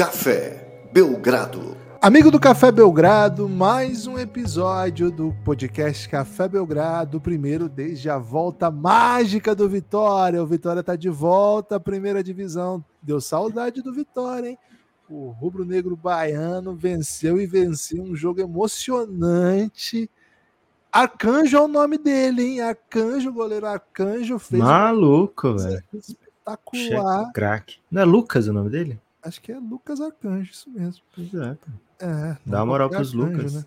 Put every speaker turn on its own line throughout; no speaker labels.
Café Belgrado.
Amigo do Café Belgrado, mais um episódio do podcast Café Belgrado, primeiro desde a volta mágica do Vitória. O Vitória tá de volta à primeira divisão. Deu saudade do Vitória, hein? O rubro-negro baiano venceu e venceu um jogo emocionante. Arcanjo é o nome dele, hein? Arcanjo, goleiro Arcanjo fez
Maluco, um... velho.
Espetacular.
Crack. Não é Lucas o nome dele?
Acho que é Lucas Arcanjo, isso mesmo.
Exato.
É,
Dá uma moral pros
Arcanjo,
Lucas.
né?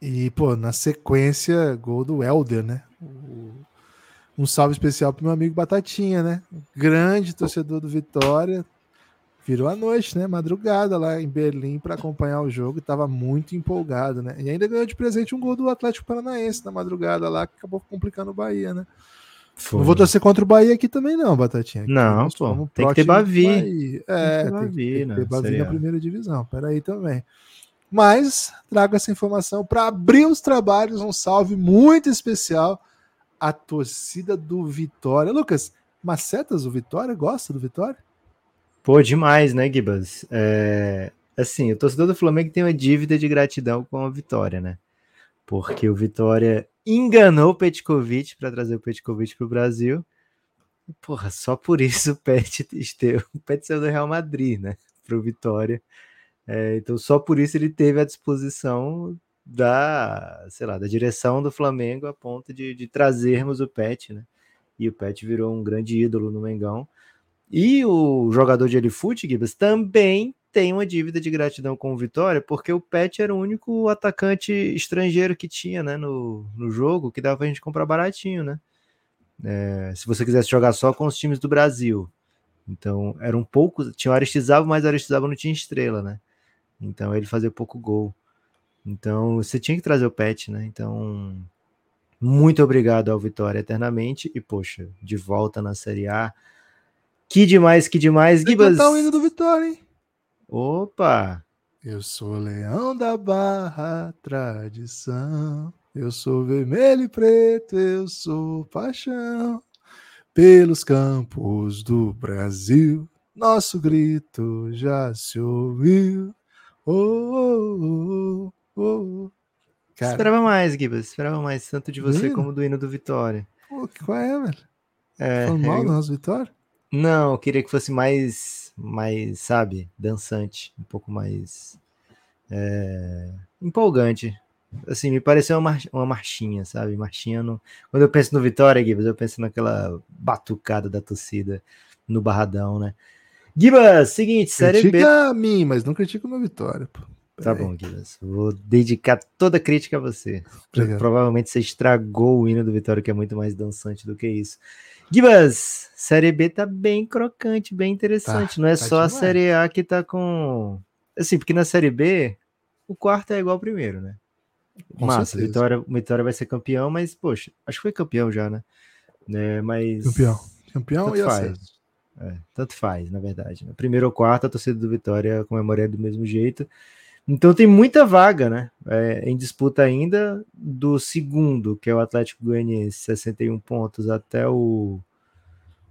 E, pô, na sequência, gol do Helder, né? Um salve especial pro meu amigo Batatinha, né? Grande torcedor do Vitória. Virou a noite, né? Madrugada lá em Berlim para acompanhar o jogo e tava muito empolgado, né? E ainda ganhou de presente um gol do Atlético Paranaense na madrugada lá, que acabou complicando o Bahia, né?
Foi.
Não vou torcer contra o Bahia aqui também, não, Batatinha. Aqui
Não, pô, tem que ter Bavi.
É,
ter
tem que
Bavi,
tem que
né,
ter Bavi
Série
na primeira divisão. Peraí também. Mas trago essa informação para abrir os trabalhos. Um salve muito especial à torcida do Vitória. Lucas, macetas do Vitória? Gosta do Vitória?
Pô, demais, né, Gibas? É, assim, o torcedor do Flamengo tem uma dívida de gratidão com a Vitória, né? Porque o Vitória enganou o Petkovic para trazer o Petkovic para o Brasil. Porra, só por isso o Pet esteve, o Pet saiu do Real Madrid, né? Para o Vitória. É, então, só por isso ele teve a disposição da, sei lá, da direção do Flamengo a ponto de, de trazermos o Pet, né? E o Pet virou um grande ídolo no Mengão. E o jogador de Elifute, Gibas, também tem uma dívida de gratidão com o Vitória, porque o Pet era o único atacante estrangeiro que tinha né, no, no jogo, que dava pra gente comprar baratinho, né? É, se você quisesse jogar só com os times do Brasil. Então, era um pouco. Tinha o Aristizável, mas o Aristizável não tinha estrela, né? Então, ele fazia pouco gol. Então, você tinha que trazer o Pet, né? Então, muito obrigado ao Vitória eternamente. E, poxa, de volta na Série A. Que demais, que demais.
Que
Gibas.
cantar o hino do Vitória, hein?
Opa!
Eu sou leão da barra, tradição. Eu sou vermelho e preto, eu sou paixão. Pelos campos do Brasil, nosso grito já se ouviu. Oh, oh, oh, oh. Cara,
Esperava mais, Gibas. Esperava mais tanto de você como do hino do Vitória.
pô, qual é, velho?
É,
Falando mal
eu-
do nosso Vitória?
Não, eu queria que fosse mais, mais, sabe, dançante, um pouco mais é, empolgante. Assim, me pareceu uma, uma marchinha, sabe? Marchinha no... Quando eu penso no Vitória, Gibas, eu penso naquela batucada da torcida no Barradão, né? Gibas, seguinte, Série B.
Critica a mim, mas não critica o meu Vitória, pô.
Tá bom, Gibas. Vou dedicar toda a crítica a você.
Obrigado.
Provavelmente você estragou o hino do Vitória, que é muito mais dançante do que isso. Gibas, Série B tá bem crocante, bem interessante.
Tá,
Não é
tá
só a
demais.
Série A que tá com. Assim, porque na Série B, o quarto é igual ao primeiro, né?
Com
Massa,
certeza.
Vitória, Vitória vai ser campeão, mas, poxa, acho que foi campeão já, né? né? Mas.
Campeão. Campeão
Tanto
e
faz. É, tanto faz, na verdade. né? Primeiro ou quarto, a torcida do Vitória comemoraria do mesmo jeito. Então tem muita vaga, né? É, em disputa ainda do segundo, que é o Atlético Goianiense, 61 pontos, até o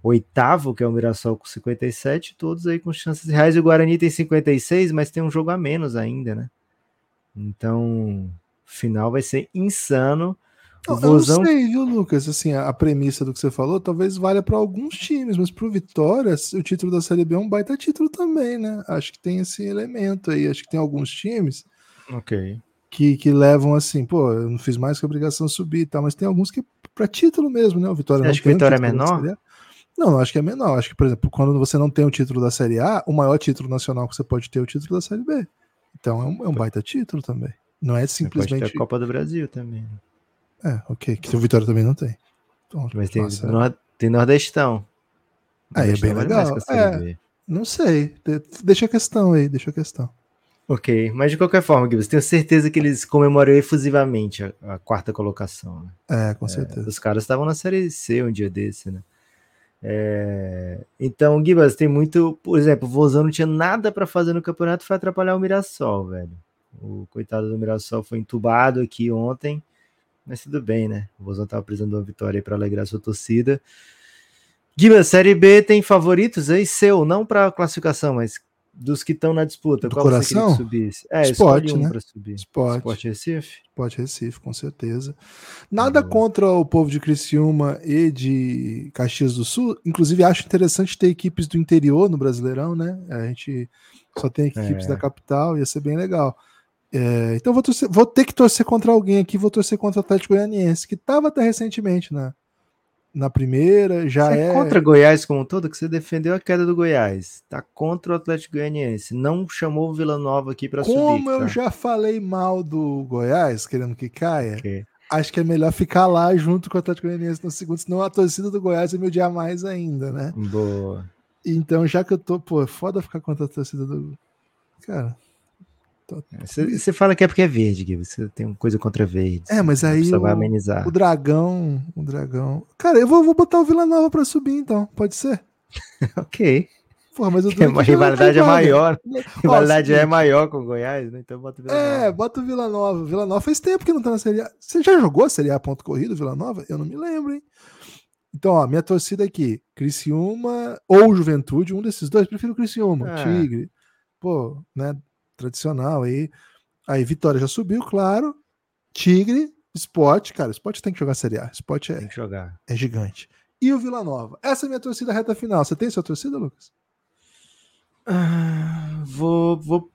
oitavo, que é o Mirassol com 57, todos aí com chances reais. O Guarani tem 56, mas tem um jogo a menos ainda, né? Então, final vai ser insano. O
Não, Eu não
Vozão
sei, viu, Lucas? Assim, a, premissa do que você falou talvez valha para alguns times, mas pro Vitória, o título da Série B é um baita título também, né? Acho que tem esse elemento aí. Acho que tem alguns times
Ok.
que, que levam assim, pô, eu não fiz mais que a obrigação subir e tal, mas tem alguns que para título mesmo, né? O Vitória
acha que
um
Vitória é menor?
Não, não acho que é menor. Acho que, por exemplo, quando você não tem o título da Série A, o maior título nacional que você pode ter é o título da Série B. Então é um, é um baita título também. Não é
Pode ter
simplesmente.
a Copa do Brasil também.
É, ok. Que o Vitória também não tem. Então,
Mas tem,
nossa,
tem Nordestão.
Aí é bem legal. É. Não sei. De- Deixa a questão aí, deixa a questão.
Ok, mas de qualquer forma, Gibbs, tenho certeza que eles comemoram efusivamente a, a quarta colocação. Né?
É, com certeza.
Os caras estavam na Série C um dia desse, né? É, Então, Gibas, tem muito. Por exemplo, o Vozão não tinha nada para fazer no campeonato, foi atrapalhar o Mirassol, velho. O coitado do Mirassol foi entubado aqui ontem, mas tudo bem, né? O Vozão tava precisando de uma vitória aí para alegrar sua torcida. Gibas, Série B tem favoritos aí seu, não para classificação, mas dos que estão na disputa,
Do
qual você queria
coração?
que subisse? É,
Sport,
escolhe um
né?
subir.
Sport.
Sport Recife?
Pode Recife, com certeza. Nada
Boa.
contra o povo de Criciúma e de Caxias do Sul. Inclusive, acho interessante ter equipes do interior no Brasileirão, né? A gente só tem equipes
É.
da capital, ia ser bem legal. É, então, vou, torcer- vou ter que torcer contra alguém aqui. Vou torcer contra o Atlético Goianiense, que estava até recentemente na, na primeira. Já
Você
é.
é contra Goiás como um todo, que você defendeu a queda do Goiás. Tá contra o Atlético Goianiense. Não chamou o Vila Nova aqui pra subir.
Como eu
tá?
já falei mal do Goiás, querendo que caia,
Ok.
acho que é melhor ficar lá junto com o Atlético Goianiense no segundo, senão a torcida do Goiás vai me odiar mais ainda, né?
Boa.
Então, já que eu tô, pô, é foda ficar contra a torcida do. Cara.
Você fala que é porque é verde, Gui. Você tem uma coisa contra verde.
É, mas aí
Você vai
o-
amenizar.
O dragão. O dragão. Cara, eu vou, vou botar o Vila Nova pra subir, então. Pode ser?
Ok.
Porra, mas o
Porque a rivalidade é maior. A rivalidade é maior com o Goiás, né? Então bota o Vila
É,
Nova.
bota o Vila Nova. Vila Nova faz tempo que não tá na Série A. Você já jogou a Série A ponto corrido, Vila Nova? Eu não me lembro, hein? Então, ó, minha torcida aqui, Criciúma ou Juventude, um desses dois, prefiro Criciúma,
Ah.
Tigre. Pô, né, tradicional aí. Aí Vitória já subiu, claro. Tigre, Sport, cara, Sport tem que jogar Série A. Sport
Tem
é,
que jogar.
é gigante. E o Vila Nova. Essa é a minha torcida reta final. Você tem sua torcida, Lucas?
Ah, vou, vou,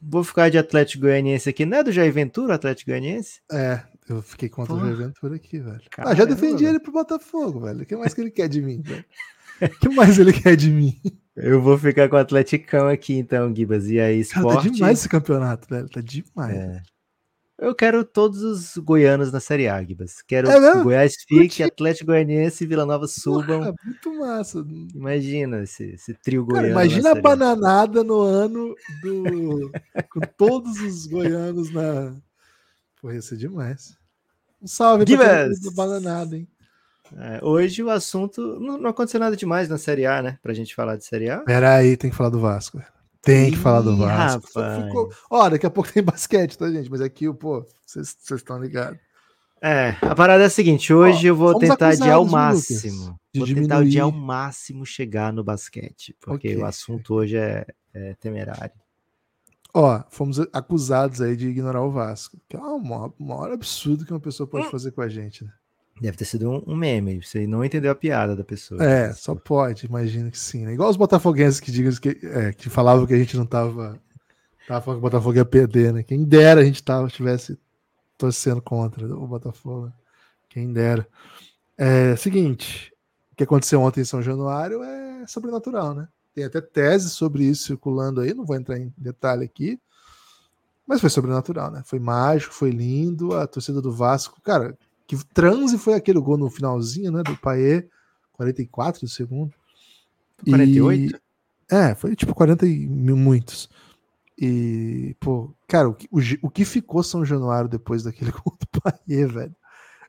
vou ficar de Atlético Goianiense aqui. Não é do Jair Ventura, Atlético Goianiense?
É, eu fiquei contra
Porra.
o Jair Ventura aqui, velho. ah,
Caramba,
já defendi
velho.
ele pro Botafogo, velho. O que mais que ele quer de mim, velho? O que mais ele quer de mim?
Eu vou ficar com o Atleticão aqui, então, Gibas. E aí,
Cara,
esporte.
tá demais esse campeonato, velho. Tá demais.
É. Eu quero todos os goianos na Série A, Gibas. Quero
É
Goiás fique, Atlético Goianiense e Vila Nova subam.
Porra, muito massa.
Imagina esse, esse trio
Cara,
goiano. na
imagina a bananada no ano do. com todos os goianos na. Porra, ia ser demais. Um salve
Gibas!
da bananada, hein?
É, hoje o assunto. Não, não aconteceu nada demais na Série A, né? Pra gente falar de Série A.
Pera aí, tem que falar do Vasco. Tem que falar do
Ih,
Vasco. Ficou- Ó, daqui a pouco tem basquete, tá, gente? Mas aqui, pô, vocês estão ligados.
É, a parada é a seguinte: hoje eu vou tentar adiar ao máximo.
de
vou tentar
diminuir.
adiar ao máximo chegar no basquete. Porque
Ok.
o assunto hoje é, é temerário.
Ó, fomos acusados aí de ignorar o Vasco. Que é o maior, absurdo que uma pessoa
Hum.
pode fazer com a gente, né?
Deve ter sido um, um meme. Você não entendeu a piada da pessoa.
É, só pode, imagino que sim. Né? Igual os botafoguenses que, digam que, é, que falavam que a gente não tava, tava falando que o Botafogo ia perder, né? Quem dera a gente tava, estivesse torcendo contra o Botafogo. né? Quem dera. É, seguinte, o que aconteceu ontem em São Januário é sobrenatural, né? Tem até tese sobre isso circulando aí, não vou entrar em detalhe aqui. Mas foi sobrenatural, né? Foi mágico, foi lindo. A torcida do Vasco, cara, que transe foi aquele gol no finalzinho, né? Do Paê, 44 do segundo. E-
48?
é, foi tipo 40 e mil muitos. E, pô, cara, o que, o, o que ficou São Januário depois daquele gol do Paê, velho?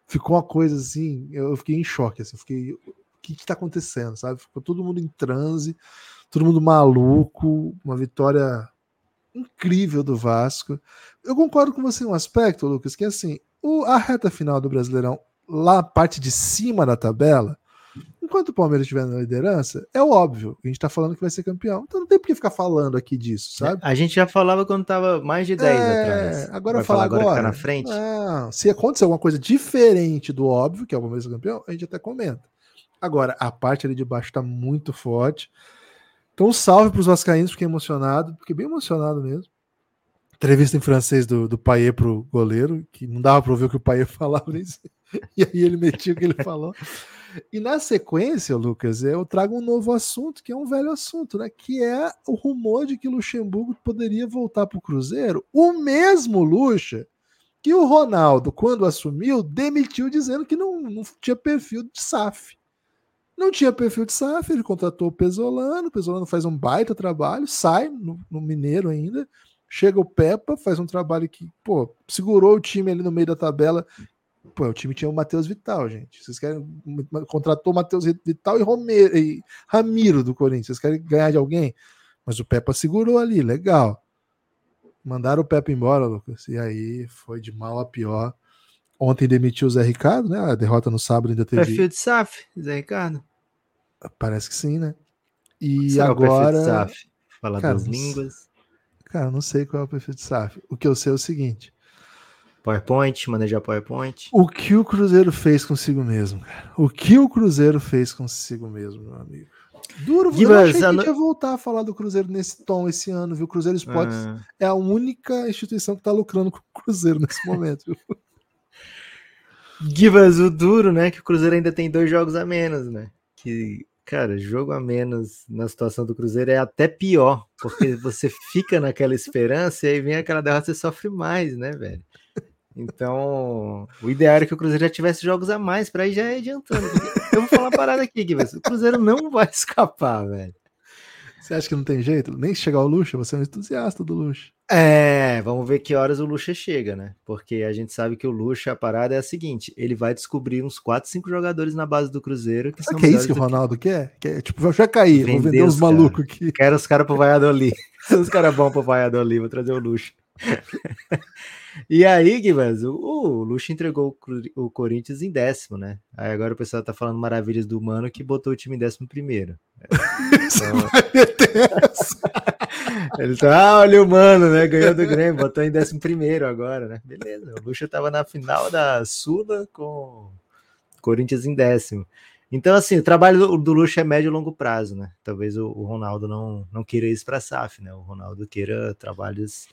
Ficou uma coisa assim, eu eu fiquei em choque, assim, fiquei, o que que tá acontecendo, sabe? Ficou todo mundo em transe, todo mundo maluco, uma vitória incrível do Vasco. Eu concordo com você em um aspecto, Lucas, que assim, o, a reta final do Brasileirão, lá parte de cima da tabela, enquanto o Palmeiras estiver na liderança, é óbvio, a gente tá falando que vai ser campeão. Então não tem por que ficar falando aqui disso, sabe?
A gente já falava quando tava mais de 10
É,
atrás.
Agora
Vai
falar agora.
que tá na frente?
Não, se acontecer alguma coisa diferente do óbvio, que é o Palmeiras campeão, a gente até comenta. Agora, a parte ali de baixo tá muito forte. Então, um salve para os Vascaínos, fiquei emocionado, fiquei bem emocionado mesmo. Entrevista em francês do, do Paier pro goleiro, que não dava para ouvir o que o Paier falava, e aí ele metia o que ele falou. E na sequência, Lucas, eu trago um novo assunto, que é um velho assunto, né? Que é o rumor de que Luxemburgo poderia voltar para o Cruzeiro. O mesmo Luxa que o Ronaldo, quando assumiu, demitiu dizendo que não, não tinha perfil de SAF. Não tinha perfil de SAF, ele contratou o Pesolano, o Pesolano faz um baita trabalho, sai no, no Mineiro ainda, chega o Peppa, faz um trabalho que, pô, segurou o time ali no meio da tabela. Pô, o time tinha o Matheus Vital, gente. Vocês querem. Contratou o Matheus Vital e, Romero, e Ramiro do Corinthians. Vocês querem ganhar de alguém? Mas o Peppa segurou ali, legal. Mandaram o Peppa embora, Lucas. E aí foi de mal a pior. Ontem demitiu o Zé Ricardo, né? A derrota no sábado ainda teve.
Perfil de SAF, Zé Ricardo.
Parece que sim, né? E
Será o perfil de
agora.
SAF? Falar
Cara,
duas línguas.
Cara, não sei qual é o perfil de SAF. O que eu sei é o seguinte:
PowerPoint, manejar PowerPoint.
o que o Cruzeiro fez consigo mesmo, cara? O que o Cruzeiro fez consigo mesmo, meu amigo? Duro, eu não
Gibas,
achei que
a
gente ia voltar a falar do Cruzeiro nesse tom esse ano, viu? O Cruzeiro Esportes
Ah,
é a única instituição que tá lucrando com o Cruzeiro nesse momento, viu?
Gibas, o duro, né? Que o Cruzeiro ainda tem dois jogos a menos, né? Que, cara, jogo a menos na situação do Cruzeiro é até pior, porque você fica naquela esperança e aí vem aquela derrota e você sofre mais, né, velho? Então, o ideal era que o Cruzeiro já tivesse jogos a mais pra ir já ir adiantando. Eu vou falar uma parada aqui, Gibas. O Cruzeiro não vai escapar, velho.
Você acha que não tem jeito? Nem chegar ao Lucha, você é um entusiasta do Lucha.
É, vamos ver que horas o Lucha chega, né? Porque a gente sabe que o Lucha, a parada é a seguinte: ele vai descobrir uns 4, 5 jogadores na base do Cruzeiro que
Sabe
são
que é isso que o
do
Ronaldo quer? quer? Tipo, vou já cair, vou
Vender os
malucos aqui.
Quero os caras pro Valladolid. São os caras bons pro Valladolid, vou trazer o Lucha. E aí, Guivas, o, o Lucha entregou o, o Corinthians em décimo, né? Aí agora o pessoal tá falando maravilhas do Mano que botou o time em décimo primeiro. Ele tá, ah, olha o Mano, né? Ganhou do Grêmio, botou em décimo primeiro agora, né? Beleza, o Lucha tava na final da Sula com o Corinthians em décimo. Então, assim, o trabalho do, do Lucha é médio e longo prazo, né? Talvez o, o Ronaldo não, não queira isso para SAF, né? O Ronaldo queira trabalhos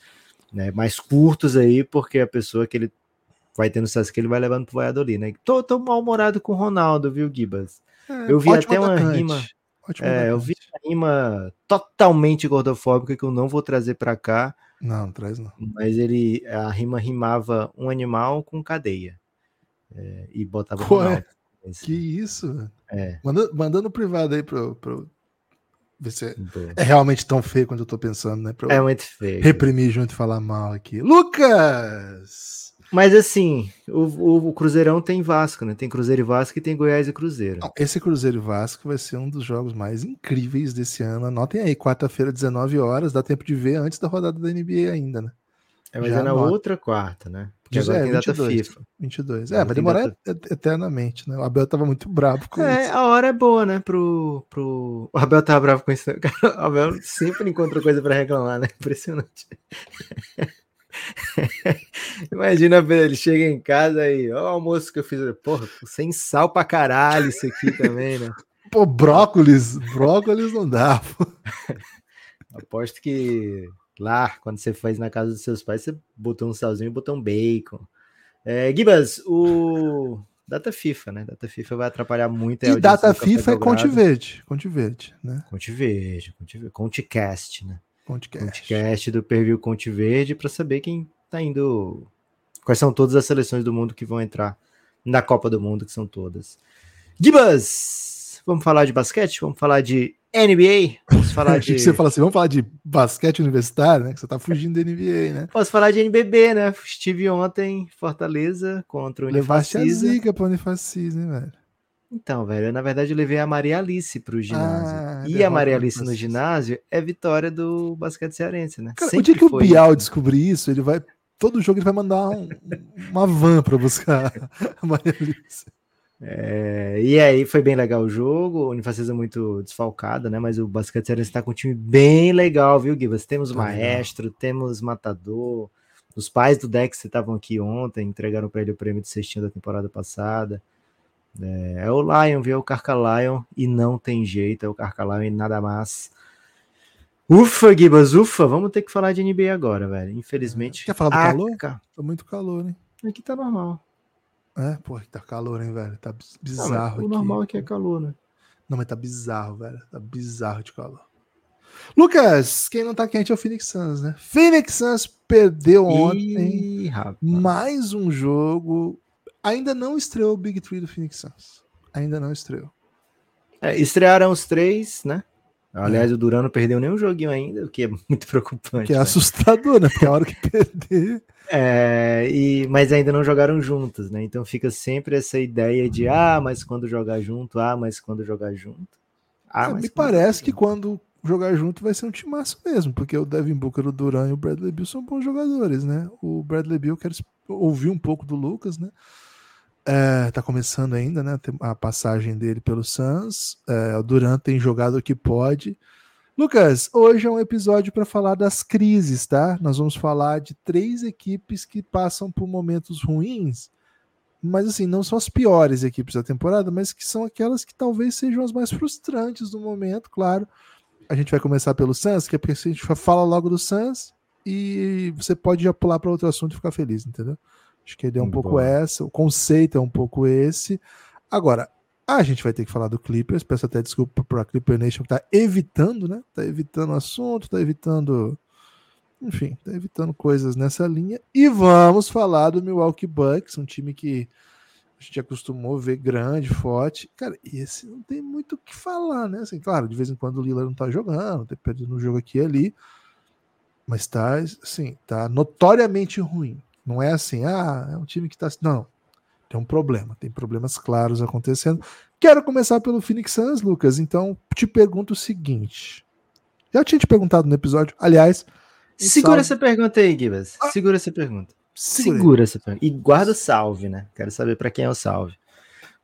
né, mais curtos aí, porque a pessoa que ele vai no SAF que ele vai levando pro Valladolid, né? Tô, tô mal-humorado com o Ronaldo, viu, Gibas?
É,
Eu vi até uma
atacante,
rima- É, eu vi uma rima totalmente gordofóbica que eu não vou trazer para cá,
Não, não traz não.
mas ele a rima rimava um animal com cadeia. É, e botava
é?
Esse-
Que isso.
É,
Manda, manda no privado aí pra, eu- se é, é realmente tão feio quanto eu tô pensando, né?
É muito feio.
reprimir junto e falar mal aqui. Lucas!
Mas assim, o, o- o Cruzeirão tem Vasco, né? Tem Cruzeiro e Vasco e tem Goiás e Cruzeiro.
Esse Cruzeiro e Vasco vai ser um dos jogos mais incríveis desse ano. Anotem aí, quarta-feira, 19 horas, dá tempo de ver antes da rodada da NBA ainda, né?
É, mas
já
é na outra quarta, né? Porque
Diz-
agora
é,
tem data
22.
FIFA.
22.
Agora
É, vai demorar
data-
et- eternamente, né? O Abel tava muito bravo com
É,
isso.
a hora é boa, né? Pro, pro... O Abel tava bravo com isso. Cara, o Abel sempre encontra coisa pra reclamar, né? Impressionante. Imagina, ele chega em casa e, ó, o almoço que eu fiz. Porra, sem sal pra caralho isso aqui também, né?
Pô, brócolis, brócolis não dá. pô.
Aposto que lá, quando você faz na casa dos seus pais, você botou um salzinho e botou um bacon. É, Gibas, o data FIFA, né? Data FIFA vai atrapalhar muito.
E data FIFA é. Conte Verde. Conte Verde, né?
Conte Verde, Conte Verde, Contecast, né?
Conte Cash.
Contecast do Perfil Conte Verde para saber quem tá indo. Quais são todas as seleções do mundo que vão entrar na Copa do Mundo, que são todas. Gibas! Vamos falar de basquete? Vamos falar de NBA? Vamos falar de.
você fala assim, vamos falar de basquete universitário, né? Que você tá fugindo da NBA, né?
Posso falar de NBB, né? Estive ontem em Fortaleza contra o
Levaste a
Unifacisa.
zica pra Unifacis, hein, velho?
Então, velho, eu, na verdade eu levei a Maria Alice pro ginásio.
Ah,
e a Maria Alice no
Unifacisa.
ginásio é vitória do basquete cearense, né?
Cara, o dia que o
foi
Bial
né?
descobrir isso, ele vai. Todo jogo ele vai mandar um- uma van pra buscar a Maria Alice.
É, e aí foi bem legal o jogo, a Unifacisa muito desfalcada, né? Mas o basquete cearense tá com um time bem legal, viu, Gibas? Temos
Tá legal.
maestro, temos matador. Os pais do Dex estavam aqui ontem, entregaram para ele o prêmio de cestinho da temporada passada. É, é o Lion, viu? É o Carca Lion e não tem jeito, é o Carca Lion e nada mais. Ufa, Gibas, ufa, vamos ter que falar de NBA agora, velho. Infelizmente.
Quer falar do
a
calor?
ca-
Tá muito calor, hein?
Aqui tá normal.
É, pô, tá calor, hein, velho? Tá biz-
Não,
bizarro
o normal aqui é calor, né?
Não, mas tá bizarro, velho. Tá bizarro de calor. Lucas, quem não tá quente é o Phoenix Suns, né? Phoenix Suns perdeu ontem
Ih,
mais um jogo. Ainda não estreou o Big Three do Phoenix Suns. Ainda não estreou.
É, estrearam os três, né? Aliás, o Duran não perdeu nenhum joguinho ainda, o que é muito preocupante.
Que é
né?
assustador, né? Porque a hora que perder.
É, e, mas ainda não jogaram juntos, né? Então fica sempre essa ideia de ah, mas quando jogar junto, ah, mas quando jogar junto. Ah,
É, me parece que quando jogar junto vai ser um timaço mesmo, porque o Devin Booker, o Duran e o Bradley Bill são bons jogadores, né? O Bradley Bill, eu quero ouvir um pouco do Lucas, né? É, tá começando ainda, né? A passagem dele pelo Suns. É, o Duran tem jogado o que pode. Lucas, hoje é um episódio para falar das crises, tá? Nós vamos falar de três equipes que passam por momentos ruins, mas assim, não são as piores equipes da temporada, mas que são aquelas que talvez sejam as mais frustrantes do momento, claro. A gente vai começar pelo Suns, que é porque a gente fala logo do Suns e você pode já pular para outro assunto e ficar feliz, entendeu? Acho que a ideia é um pouco essa, o conceito é um pouco esse. Agora, a gente vai ter que falar do Clippers. Peço até desculpa para a Clipper Nation que tá evitando, né? Tá evitando o assunto, tá evitando. Enfim, tá evitando coisas nessa linha. E vamos falar do Milwaukee Bucks, um time que a gente acostumou ver grande, forte. Cara, e esse não tem muito o que falar, né? Assim, claro, de vez em quando o Lila não tá jogando, tem perdido no jogo aqui e ali. Mas tá, assim, tá notoriamente ruim. Não é assim, ah, é um time que tá. Não, tem um problema, tem problemas claros acontecendo. Quero começar pelo Phoenix Suns, Lucas. Então, te pergunto o seguinte. Já tinha te perguntado no episódio, aliás.
Segura salve... essa pergunta aí, Gibas. Ah, segura essa pergunta. Segura, segura essa pergunta. E guarda o salve, né? Quero saber para quem é o salve.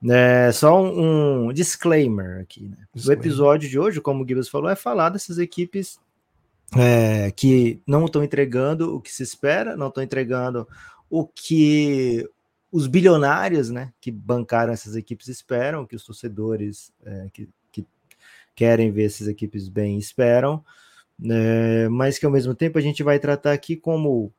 É, só um, um disclaimer aqui. Né? Disclaimer. O episódio de hoje, como o Gibas falou, é falar dessas equipes é, que não estão entregando o que se espera, não estão entregando o que os bilionários, né, que bancaram essas equipes esperam, que os torcedores é, que, que, querem ver essas equipes bem esperam, é, mas que ao mesmo tempo a gente vai tratar aqui como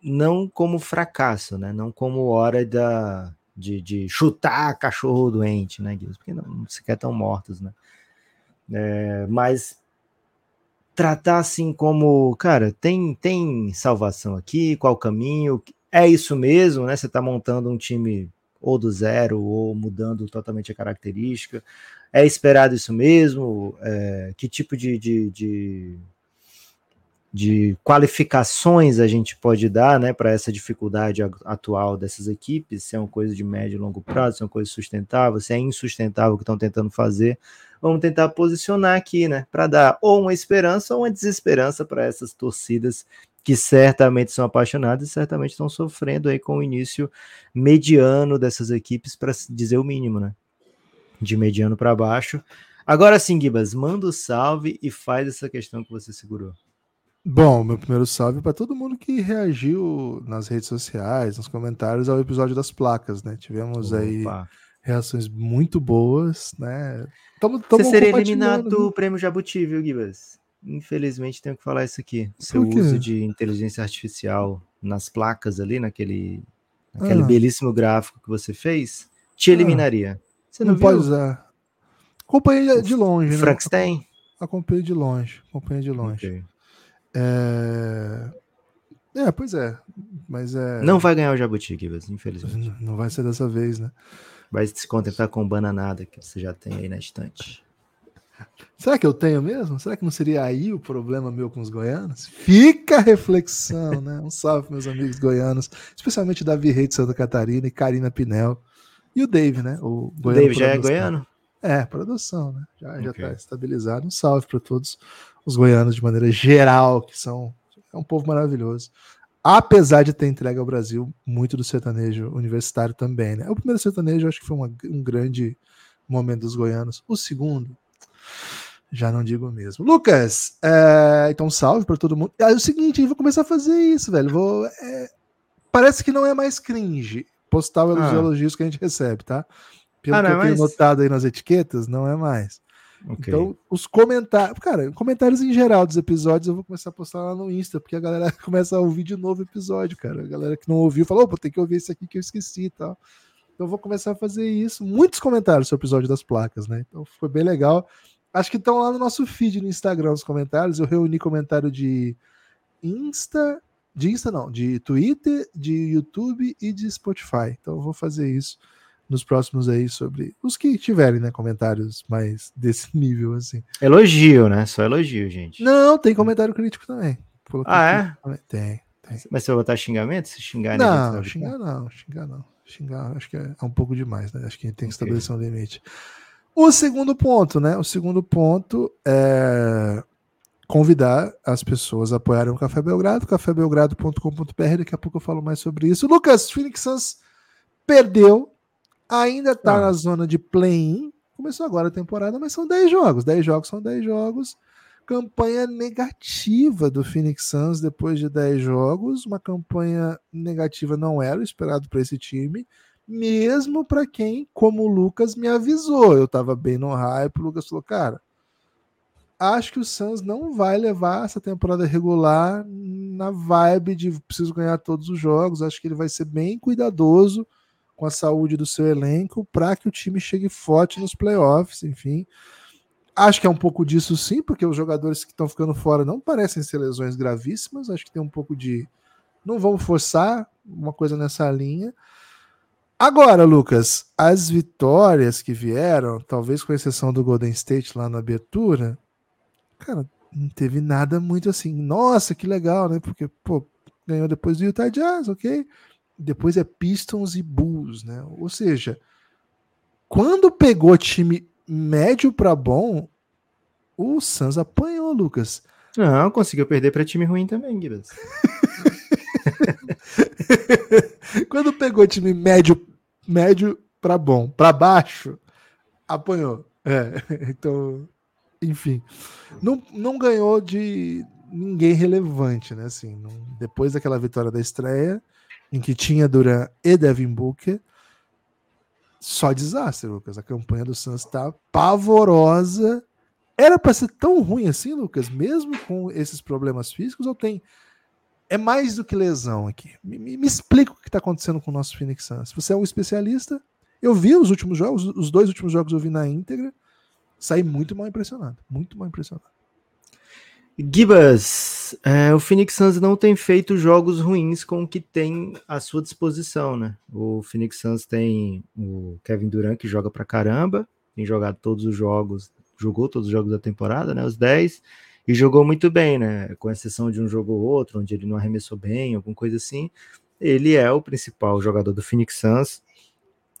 não como fracasso, né, não como hora da, de, de chutar cachorro doente, né, porque não, não sequer estão mortos, né, é, mas tratar assim como, cara, tem tem salvação aqui, qual caminho, é isso mesmo, né? Você está montando um time ou do zero ou mudando totalmente a característica. É esperado isso mesmo? É, que tipo de, de, de, de, qualificações a gente pode dar né, para essa dificuldade atual dessas equipes? Se é uma coisa de médio e longo prazo, se é uma coisa sustentável, se é insustentável o que estão tentando fazer. Vamos tentar posicionar aqui, né? Para dar ou uma esperança ou uma desesperança para essas torcidas que certamente são apaixonados e certamente estão sofrendo aí com o início mediano dessas equipes, para dizer o mínimo, né? De mediano para baixo. Agora sim, Gibas, manda o salve e faz essa questão que você segurou.
Bom, meu primeiro salve para todo mundo que reagiu nas redes sociais, nos comentários ao episódio das placas, né? Tivemos Opa. aí reações muito boas, né?
Tamo, tamo Você seria eliminado do prêmio Jabuti, viu, Gibas? Infelizmente tenho que falar isso aqui. Seu uso de inteligência artificial nas placas ali, naquele, naquele ah. belíssimo gráfico que você fez, te ah. eliminaria.
Você não, não pode usar. Acompanhei de longe,
né? Frankenstein?
Acompanhei de longe. Acompanhei de longe. Okay. É... é, pois é. Mas é.
Não vai ganhar o Jabuti, Kivas, infelizmente.
Não vai ser dessa vez, né?
Vai se contentar com bananada que você já tem aí na estante.
Será que eu tenho mesmo? Será que não seria aí o problema meu com os goianos? Fica a reflexão, né? Um salve, meus amigos goianos, especialmente Davi Rei de Santa Catarina e Karina Pinel. E o Dave, né? O
goiano Dave já é goiano?
É, produção, né? Já, okay. já tá estabilizado. Um salve para todos os goianos de maneira geral, que são é um povo maravilhoso. Apesar de ter entregue ao Brasil muito do sertanejo universitário também, né? O primeiro sertanejo acho que foi uma, um grande momento dos goianos. O segundo, já não digo mesmo. Lucas, é, então salve para todo mundo. É o seguinte, eu vou começar a fazer isso, velho. Vou, é, parece que não é mais cringe postar os ah. elogios que a gente recebe, tá? Pelo ah, que eu é tenho mais... notado aí nas etiquetas, não é mais. Okay. Então, os comentários. Cara, comentários em geral dos episódios eu vou começar a postar lá no Insta, porque a galera começa a ouvir de novo o episódio, cara. A galera que não ouviu falou, opa, tem que ouvir esse aqui que eu esqueci e tal. Então, eu vou começar a fazer isso. Muitos comentários sobre o episódio das placas, né? Então, foi bem legal. Acho que estão lá no nosso feed no Instagram os comentários. Eu reuni comentário de Insta, de Insta não, de Twitter, de YouTube e de Spotify. Então eu vou fazer isso nos próximos aí sobre os que tiverem, né, comentários mais desse nível assim.
Elogio, né? Só elogio, gente.
Não, tem comentário crítico também.
Coloquei ah,
é? Tem, tem.
Mas você vai botar xingamento? Se xingar
Não, xingar não, xingar não. Xingar acho que é, um pouco demais, né? Acho que tem que okay. estabelecer um limite. O segundo ponto, né? O segundo ponto é convidar as pessoas a apoiarem o Café Belgrado, cafébelgrado.com.br. Daqui a pouco eu falo mais sobre isso. Lucas, Phoenix Suns perdeu, ainda tá ah. na zona de play-in. Começou agora a temporada, mas são 10 jogos. 10 jogos são 10 jogos. campanha negativa do Phoenix Suns depois de 10 jogos. Uma campanha negativa não era o esperado para esse time, mesmo para quem, como o Lucas, me avisou. Eu estava bem no hype. O Lucas falou, cara, acho que o Suns não vai levar essa temporada regular na vibe de preciso ganhar todos os jogos. Acho que ele vai ser bem cuidadoso com a saúde do seu elenco para que o time chegue forte nos playoffs, enfim. Acho que é um pouco disso sim, porque os jogadores que estão ficando fora não parecem ser lesões gravíssimas. Acho que tem um pouco de. Não vamos forçar uma coisa nessa linha. Agora, Lucas, as vitórias que vieram, talvez com exceção do Golden State lá na abertura, cara, não teve nada muito assim. Nossa, que legal, né? Porque, pô, ganhou depois do Utah Jazz, ok? Depois é Pistons e Bulls, né? Ou seja, quando pegou time médio para bom, o Suns apanhou, Lucas.
Não, conseguiu perder para time ruim também, Gibbs.
quando pegou time médio, médio para bom, para baixo, apanhou. É, então enfim, não, não ganhou de ninguém relevante, né? Assim, não, depois daquela vitória da estreia, em que tinha Duran e Devin Booker, só desastre, Lucas. A campanha do Suns está pavorosa. Era para ser tão ruim assim, Lucas, mesmo com esses problemas físicos, ou tem. É mais do que lesão aqui. Me, me, me explica o que está acontecendo com o nosso Phoenix Suns. Você é um especialista. Eu vi os últimos jogos, os dois últimos jogos eu vi na íntegra saí muito mal impressionado. Muito mal impressionado.
Gibas, é, o Phoenix Suns não tem feito jogos ruins com o que tem à sua disposição, né? O Phoenix Suns tem o Kevin Durant que joga pra caramba, tem jogado todos os jogos, jogou todos os jogos da temporada, né? Os 10, e jogou muito bem, né? Com exceção de um jogo ou outro, onde ele não arremessou bem, alguma coisa assim. Ele é o principal jogador do Phoenix Suns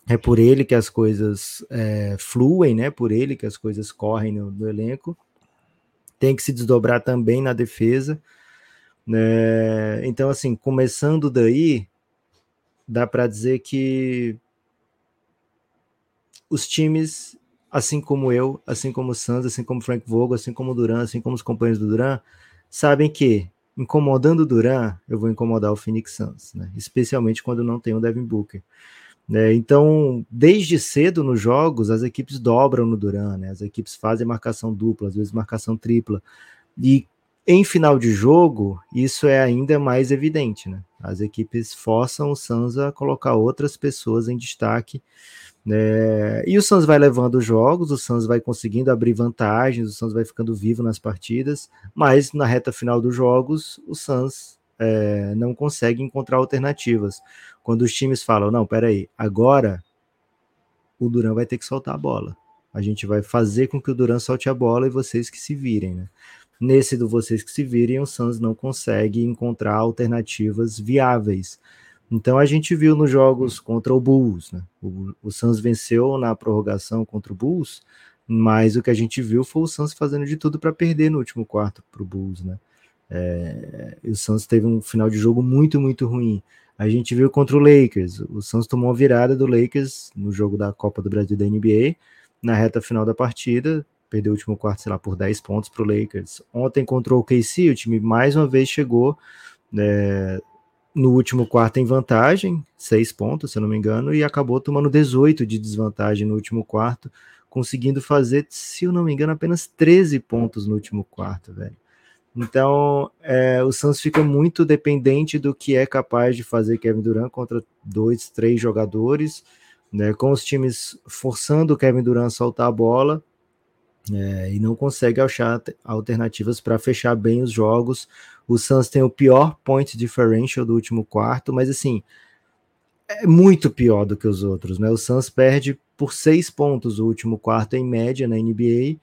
é por ele que as coisas é, fluem, né? Por ele que as coisas correm no, no elenco. Tem que se desdobrar também na defesa. Né? Então, assim, começando daí, dá para dizer que os times, assim como eu, assim como o Santos, assim como o Frank Vogel, assim como o Duran, assim como os companheiros do Duran, sabem que incomodando o Duran, eu vou incomodar o Phoenix Suns, né? especialmente quando não tem o Devin Booker. Né? Então, desde cedo nos jogos, as equipes dobram no Duran, né? as equipes fazem marcação dupla, às vezes marcação tripla. E em final de jogo, isso é ainda mais evidente. Né? As equipes forçam o Suns a colocar outras pessoas em destaque. Né? E o Suns vai levando os jogos, o Suns vai conseguindo abrir vantagens, o Suns vai ficando vivo nas partidas, mas na reta final dos jogos, o Suns é, não consegue encontrar alternativas. Quando os times falam, não, peraí, agora o Duran vai ter que soltar a bola. A gente vai fazer com que o Duran solte a bola e vocês que se virem, né? Nesse do vocês que se virem, o Suns não consegue encontrar alternativas viáveis. Então a gente viu nos jogos contra o Bulls, né? O, o Suns venceu na prorrogação contra o Bulls, mas o que a gente viu foi o Suns fazendo de tudo para perder no último quarto para o Bulls, né? É, o Suns teve um final de jogo muito, muito ruim. A gente viu contra o Lakers. O Suns tomou a virada do Lakers no jogo da Copa do Brasil da NBA, na reta final da partida. Perdeu o último quarto, sei lá, por 10 pontos para o Lakers. Ontem contra o KC, o time mais uma vez chegou é, no último quarto em vantagem, 6 pontos, se eu não me engano, e acabou tomando 18 de desvantagem no último quarto, conseguindo fazer, se eu não me engano, apenas 13 pontos no último quarto, velho. Então, é, o Suns fica muito dependente do que é capaz de fazer Kevin Durant contra dois, três jogadores, né, com os times forçando o Kevin Durant a soltar a bola é, e não consegue achar alternativas para fechar bem os jogos. O Suns tem o pior point differential do último quarto, mas assim, é muito pior do que os outros. Né? O Suns perde por seis pontos o último quarto em média na NBA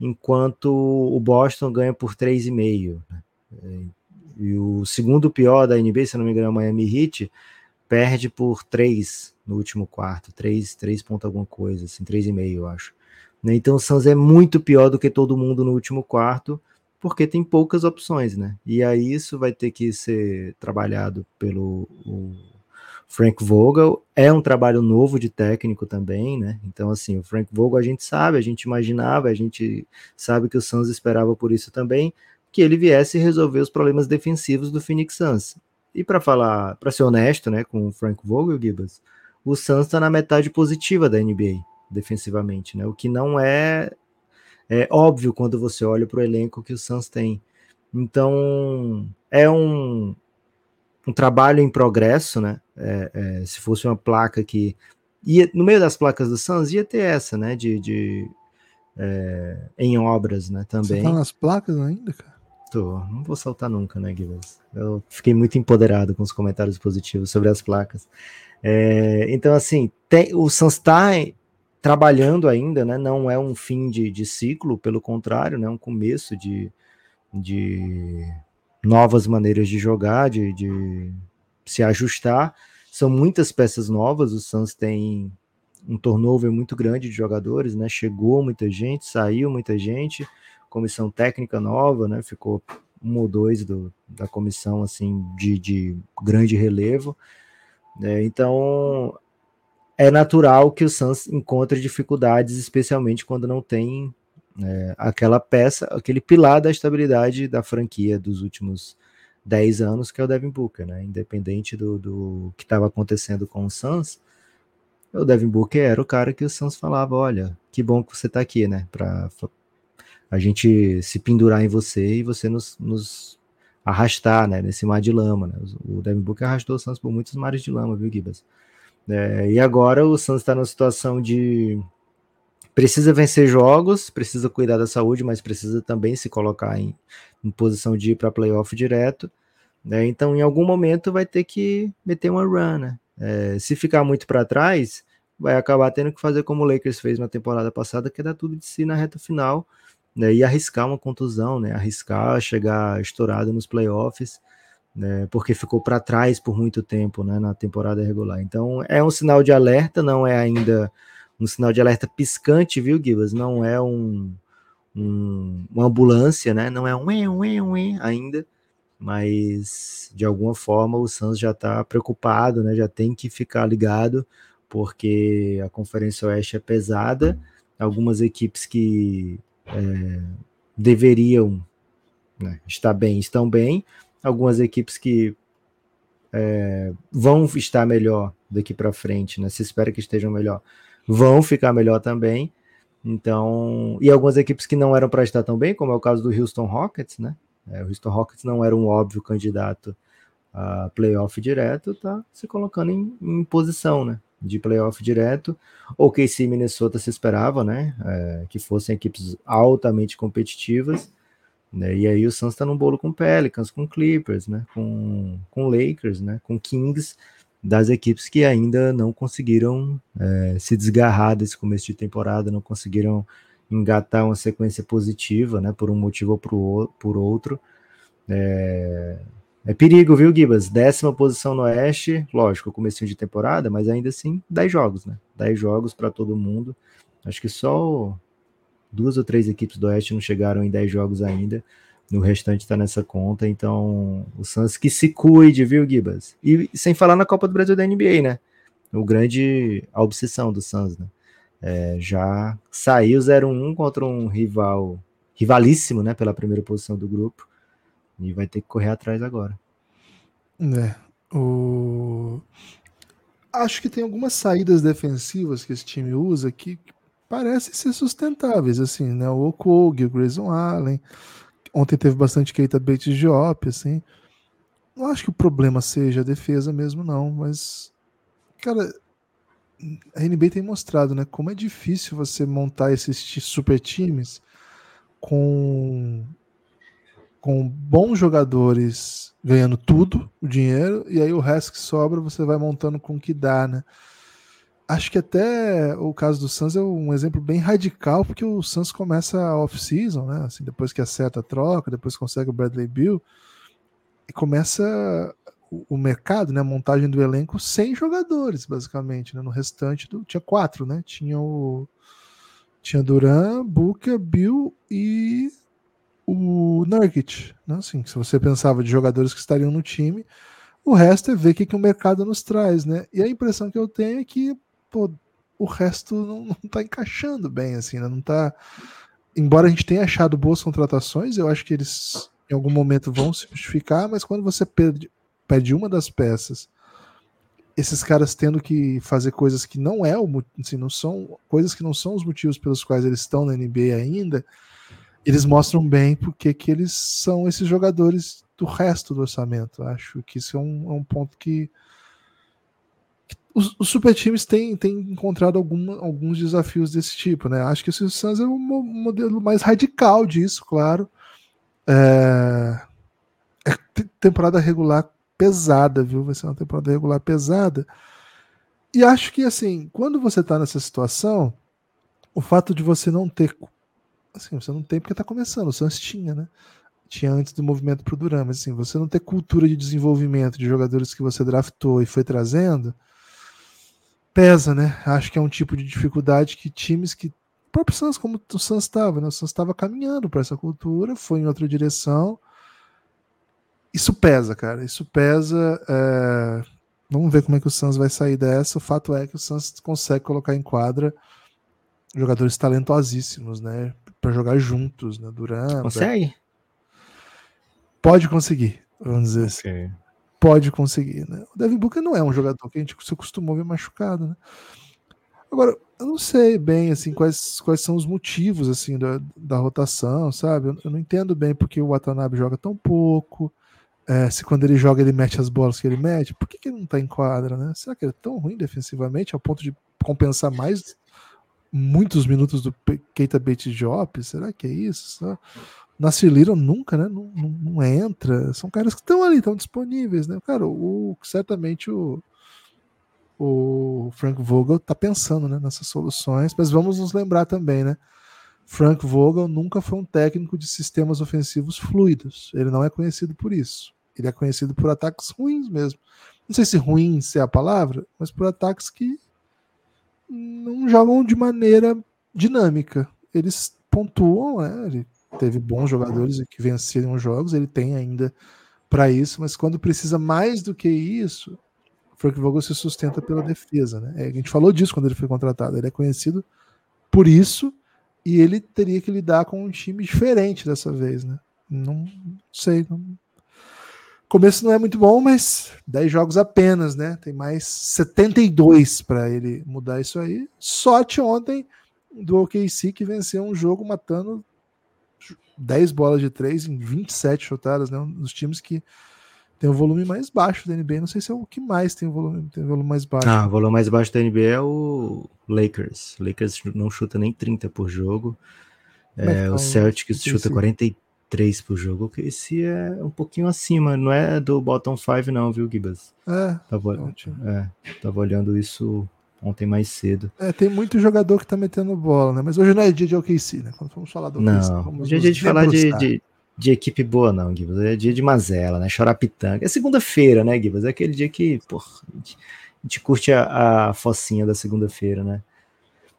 enquanto o Boston ganha por 3,5. Né? E o segundo pior da NBA, se não me engano, é o Miami Heat, perde por 3 no último quarto, 3, 3 ponto alguma coisa, assim, 3,5 eu acho. Né? Então o Suns é muito pior do que todo mundo no último quarto, porque tem poucas opções, né? E aí isso vai ter que ser trabalhado pelo Frank Vogel é um trabalho novo de técnico também, né? Então, assim, o Frank Vogel a gente sabe, a gente imaginava, a gente sabe que o Suns esperava por isso também, que ele viesse resolver os problemas defensivos do Phoenix Suns. E para falar, para ser honesto, né, com o Frank Vogel, Gibbs, o Suns está na metade positiva da NBA defensivamente, né? O que não é, é óbvio quando você olha para o elenco que o Suns tem. Então é um, um trabalho em progresso, né? É, é, se fosse uma placa que ia no meio das placas do Suns ia ter essa, né? De, de é, em obras, né? Também. Você tá
nas placas ainda, cara?
Tô, não vou saltar nunca, né, Guilherme? Eu fiquei muito empoderado com os comentários positivos sobre as placas. É, então, assim, tem, o Suns está trabalhando ainda, né? Não é um fim de, de ciclo, pelo contrário, né? Um começo de, de novas maneiras de jogar, de, de se ajustar. São muitas peças novas. O Suns tem um turnover muito grande de jogadores, né? Chegou muita gente, saiu muita gente, comissão técnica nova, né? Ficou um ou dois do, da comissão assim de, de grande relevo. Né? Então é natural que o Suns encontre dificuldades, especialmente quando não tem é, aquela peça, aquele pilar da estabilidade da franquia dos últimos 10 anos, que é o Devin Booker, né? Independente do, do que estava acontecendo com o Suns, o Devin Booker era o cara que o Suns falava: olha, que bom que você está aqui, né? Para a gente se pendurar em você e você nos, nos arrastar, né? Nesse mar de lama, né? O Devin Booker arrastou o Suns por muitos mares de lama, viu, Gibas? É, e agora o Suns está numa situação de precisa vencer jogos, precisa cuidar da saúde, mas precisa também se colocar em, em posição de ir para playoff direto. Né? Então, em algum momento, vai ter que meter uma run. Né? É, se ficar muito para trás, vai acabar tendo que fazer como o Lakers fez na temporada passada, que é dar tudo de si na reta final né? e arriscar uma contusão, né? arriscar chegar estourado nos playoffs. Né, porque ficou para trás por muito tempo né, na temporada regular. Então é um sinal de alerta, não é ainda um sinal de alerta piscante, viu, Gibas? Não é um, um, uma ambulância, né? Não é um ué, ué, ué ainda, mas de alguma forma o Suns já está preocupado, né? Já tem que ficar ligado, porque a Conferência Oeste é pesada. Algumas equipes que é, deveriam né, estar bem, estão bem. Algumas equipes que é, vão estar melhor daqui para frente, né? Se espera que estejam melhor vão ficar melhor também. Então, e algumas equipes que não eram para estar tão bem, como é o caso do Houston Rockets, né? É, o Houston Rockets não era um óbvio candidato a playoff direto, tá se colocando em, em posição, né? De playoff direto. O KC Minnesota se esperava, né? É, que fossem equipes altamente competitivas. Né? E aí o Suns está no bolo com Pelicans, com Clippers, né? Com, com Lakers, né? Com Kings das equipes que ainda não conseguiram é, se desgarrar desse começo de temporada, não conseguiram engatar uma sequência positiva, né, por um motivo ou por, outro. É, é perigo, viu, Gibas? Décima posição no Oeste, lógico, começo de temporada, mas ainda assim, 10 jogos, né? 10 jogos para todo mundo. Acho que só duas ou três equipes do Oeste não chegaram em 10 jogos ainda. No restante está nessa conta, então o Suns que se cuide, viu, Gibas? E sem falar na Copa do Brasil da NBA, né? O grande a obsessão do Suns, né? É, já saiu 0-1 contra um rival rivalíssimo, né, pela primeira posição do grupo, e vai ter que correr atrás agora.
É, o... Acho que tem algumas saídas defensivas que esse time usa que parecem ser sustentáveis, assim, né? O Okog, o Grayson Allen, Ontem teve bastante Keita Bates de op, assim. Não acho que o problema seja a defesa mesmo, não, mas. Cara, a NBA tem mostrado, né? Como é difícil você montar esses super times com, com bons jogadores ganhando tudo, o dinheiro, e aí o resto que sobra você vai montando com o que dá, né? Acho que até o caso do Suns é um exemplo bem radical, porque o Suns começa a off-season, né? Assim, depois que acerta a troca, depois consegue o Bradley Bill, e começa o, mercado, né? A montagem do elenco sem jogadores, basicamente, né? No restante do, tinha quatro, né? Tinha o tinha Duran, Booker, Bill e o Nurkic, né? Assim, se você pensava de jogadores que estariam no time, O resto é ver o que, que o mercado nos traz, né? E a impressão que eu tenho é que pô, o resto não, não tá encaixando bem, assim, né? Não tá. Embora a gente tenha achado boas contratações, eu acho que eles em algum momento vão se justificar, mas quando você perde, perde uma das peças, esses caras tendo que fazer coisas que não é o assim, não são coisas que não são os motivos pelos quais eles estão na NBA ainda, eles mostram bem porque que eles são esses jogadores do resto do orçamento. Acho que isso é um, é um ponto que, os, os, super times têm, têm encontrado alguma, alguns desafios desse tipo, né? Acho que o Suns é um modelo mais radical disso, claro. É, é temporada regular pesada, viu? Vai ser uma temporada regular pesada. E acho que, assim, quando você tá nessa situação, o fato de você não ter. Assim, você não tem porque tá começando, o Suns tinha, né? Tinha antes do movimento pro Duran, mas assim, você não ter cultura de desenvolvimento de jogadores que você draftou e foi trazendo, pesa, né? Acho que é um tipo de dificuldade que times que próprio Suns, como o Suns estava, né? O Suns estava caminhando para essa cultura, foi em outra direção. Isso pesa, cara. Isso pesa. É... Vamos ver como é que o Suns vai sair dessa. O fato é que o Suns consegue colocar em quadra jogadores talentosíssimos, né? Para jogar juntos, né? Durante.
Consegue?
Pode conseguir, vamos dizer assim. okay. assim. Pode conseguir, né? O Devin Booker não é um jogador que a gente se acostumou a ver machucado, né? Agora, eu não sei bem assim quais, quais são os motivos assim da, da rotação, sabe? Eu, eu não entendo bem porque o Watanabe joga tão pouco. É, se quando ele joga ele mete as bolas que ele mete, por que, que ele não tá em quadra, né? Será que ele é tão ruim defensivamente ao ponto de compensar mais muitos minutos do Keita Bates Diop? Será que é isso? Nasir Little nunca, né? Não, não, não, entra. São caras que estão ali, estão disponíveis, né? Cara, o, certamente o, o Frank Vogel está pensando né, nessas soluções, mas vamos nos lembrar também, né? Frank Vogel nunca foi um técnico de sistemas ofensivos fluidos. Ele não é conhecido por isso. Ele é conhecido por ataques ruins mesmo. Não sei se ruins é a palavra, mas por ataques que não jogam de maneira dinâmica. Eles pontuam, né? Teve bons jogadores que venceram jogos, ele tem ainda para isso, mas quando precisa mais do que isso, Frank Vogel se sustenta pela defesa, né? É, a gente falou disso quando ele foi contratado. Ele é conhecido por isso e ele teria que lidar com um time diferente dessa vez, né? Não sei. Não... Começo não é muito bom, mas 10 jogos apenas, né? Tem mais 72 para ele mudar isso aí. Sorte ontem do OKC que venceu um jogo matando 10 bolas de 3 em 27 chutadas, né? Um dos times que tem o volume mais baixo da NBA. Não sei se é o que mais tem o volume, tem o volume mais baixo.
Ah, o volume mais baixo da NBA é o Lakers. O Lakers não chuta nem 30 por jogo. É, é o Celtics chuta 43 por jogo. Que esse é um pouquinho acima, não é do bottom 5 não, viu, Gibas?
É.
Tava, é, tava olhando isso ontem mais cedo.
É, tem muito jogador que tá metendo bola, né? Mas hoje não é dia de OKC, né? Quando vamos falar do
OKC, não, hoje é dia de falar de, de, de equipe boa, não, Gibas. É dia de mazela, né? Chorar pitanga. É segunda-feira, né, Gibas? É aquele dia que, porra, a gente, a gente curte a, a focinha da segunda-feira, né?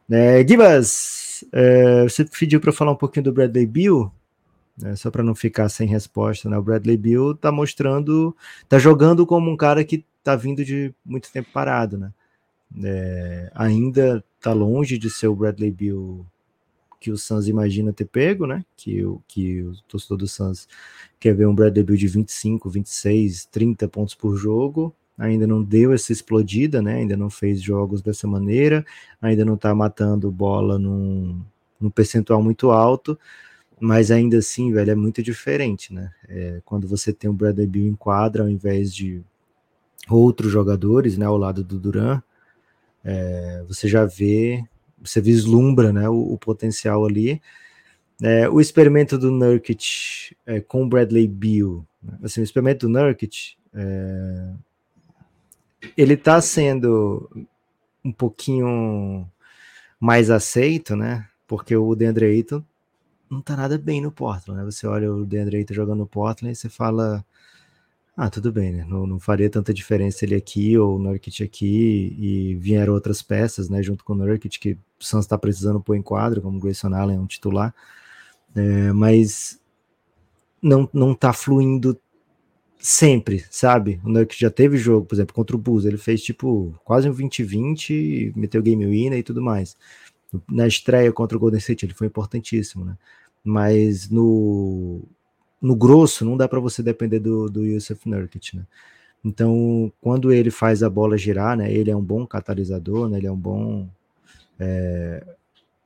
É, Gibas, é, você pediu para falar um pouquinho do Bradley Bill, né, só para não ficar sem resposta, né? O Bradley Bill tá mostrando, tá jogando como um cara que tá vindo de muito tempo parado, né? É, ainda tá longe de ser o Bradley Bill que o Suns imagina ter pego, né? Que, o, que o torcedor do Suns quer ver um Bradley Beal de 25, 26, 30 pontos por jogo. Ainda não deu essa explodida, né? Ainda não fez jogos dessa maneira, ainda não tá matando bola num, num percentual muito alto, mas ainda assim, velho, é muito diferente, né? É, quando você tem o Bradley Beal em quadra ao invés de outros jogadores, né, ao lado do Duran, é, você já vê você vislumbra né, o, o potencial ali. É, o experimento do Nurkic é, com Bradley Beal, né? assim, o experimento do Nurkic, é, ele está sendo um pouquinho mais aceito, né? Porque o DeAndre Ayton não tá nada bem no Portland, né? Você olha o DeAndre Ayton jogando no Portland e você fala, ah, tudo bem, né? Não, não faria tanta diferença ele aqui ou o Nurkic aqui e vieram outras peças, né? Junto com o Nurkic que o Suns está precisando pôr em quadro, como o Grayson Allen é um titular, é, mas não não está fluindo sempre, sabe? O Nurkic já teve jogo, por exemplo, contra o Bulls, ele fez tipo quase um 20-20, meteu game winner e tudo mais. Na estreia contra o Golden State ele foi importantíssimo, né? Mas no, no grosso não dá para você depender do, do Yusuf Nurkic, né? Então, quando ele faz a bola girar, né? Ele é um bom catalisador, né? Ele é um bom é,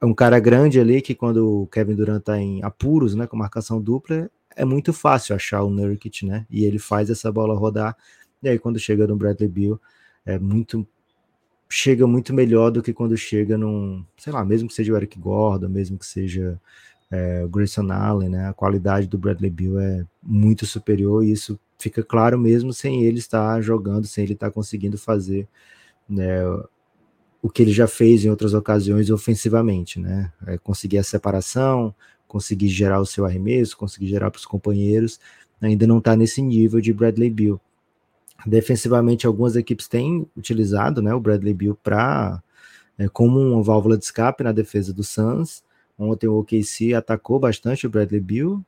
é um cara grande ali que quando o Kevin Durant tá em apuros, né, com marcação dupla, é muito fácil achar o Nurkic, né? E ele faz essa bola rodar. E aí quando chega no Bradley Bill, é muito chega muito melhor do que quando chega num, sei lá, mesmo que seja o Eric Gordon, mesmo que seja é, Grayson Allen, né? A qualidade do Bradley Bill é muito superior e isso fica claro mesmo sem ele estar jogando, sem ele estar conseguindo fazer né, o que ele já fez em outras ocasiões ofensivamente, né? É conseguir a separação, conseguir gerar o seu arremesso, conseguir gerar para os companheiros, ainda não está nesse nível de Bradley Bill. Defensivamente, algumas equipes têm utilizado né, o Bradley Bill para é, como uma válvula de escape na defesa do Suns. Ontem o OKC atacou bastante o Bradley Bill.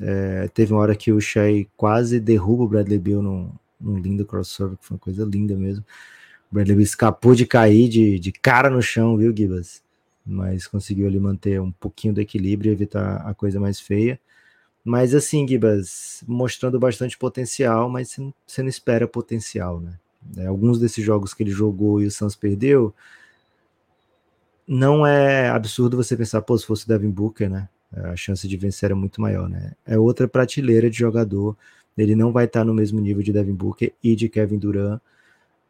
É, teve uma hora que o Shea quase derruba o Bradley Bill num, num lindo crossover, que foi uma coisa linda mesmo. O Bradley escapou de cair de, de cara no chão, viu, Gibas? Mas conseguiu ali manter um pouquinho do equilíbrio e evitar a coisa mais feia. Mas assim, Gibas, mostrando bastante potencial, mas você não, você não espera potencial, né? É, alguns desses jogos que ele jogou e o Suns perdeu, não é absurdo você pensar, pô, se fosse o Devin Booker, né? A chance de vencer é muito maior, né? É outra prateleira de jogador. Ele não vai estar no mesmo nível de Devin Booker e de Kevin Durant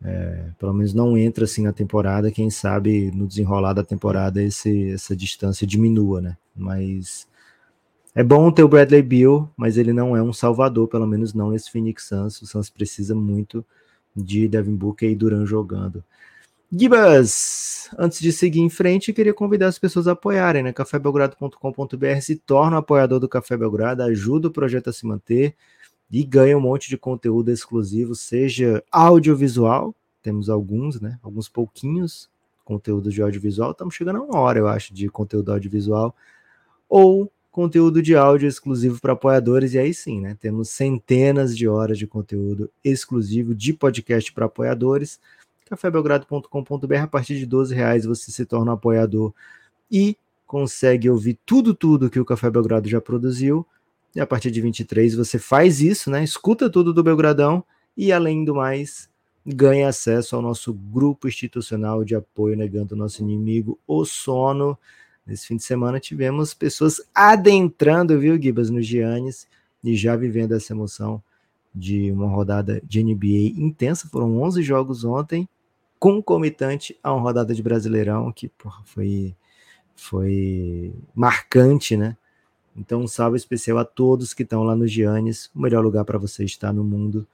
é, pelo menos não entra assim na temporada. Quem sabe no desenrolar da temporada esse, essa distância diminua, né? Mas é bom ter o Bradley Bill, mas ele não é um salvador, pelo menos não nesse Phoenix Suns. O Suns precisa muito de Devin Booker e Duran jogando. Gibas, antes de seguir em frente, queria convidar as pessoas a apoiarem, né? cafébelgrado.com.br se torna um apoiador do Café Belgrado, ajuda o projeto a se manter e ganha um monte de conteúdo exclusivo, seja audiovisual, temos alguns, né? Alguns pouquinhos conteúdo de audiovisual, estamos chegando a uma hora, eu acho, de conteúdo audiovisual, ou conteúdo de áudio exclusivo para apoiadores, e aí sim, né? Temos centenas de horas de conteúdo exclusivo de podcast para apoiadores. cafébelgrado.com.br, a partir de 12 reais você se torna um apoiador e consegue ouvir tudo, tudo que o Café Belgrado já produziu e a partir de 23 você faz isso, né? Escuta tudo do Belgradão e, além do mais, ganha acesso ao nosso grupo institucional de apoio negando o nosso inimigo, o sono. Nesse fim de semana tivemos pessoas adentrando, viu, Gibas, no Giannis e já vivendo essa emoção de uma rodada de NBA intensa. Foram 11 jogos ontem, concomitante a uma rodada de Brasileirão que porra, foi, foi marcante, né? Então, um salve especial a todos que estão lá no Giannis, o melhor lugar para você estar no mundo.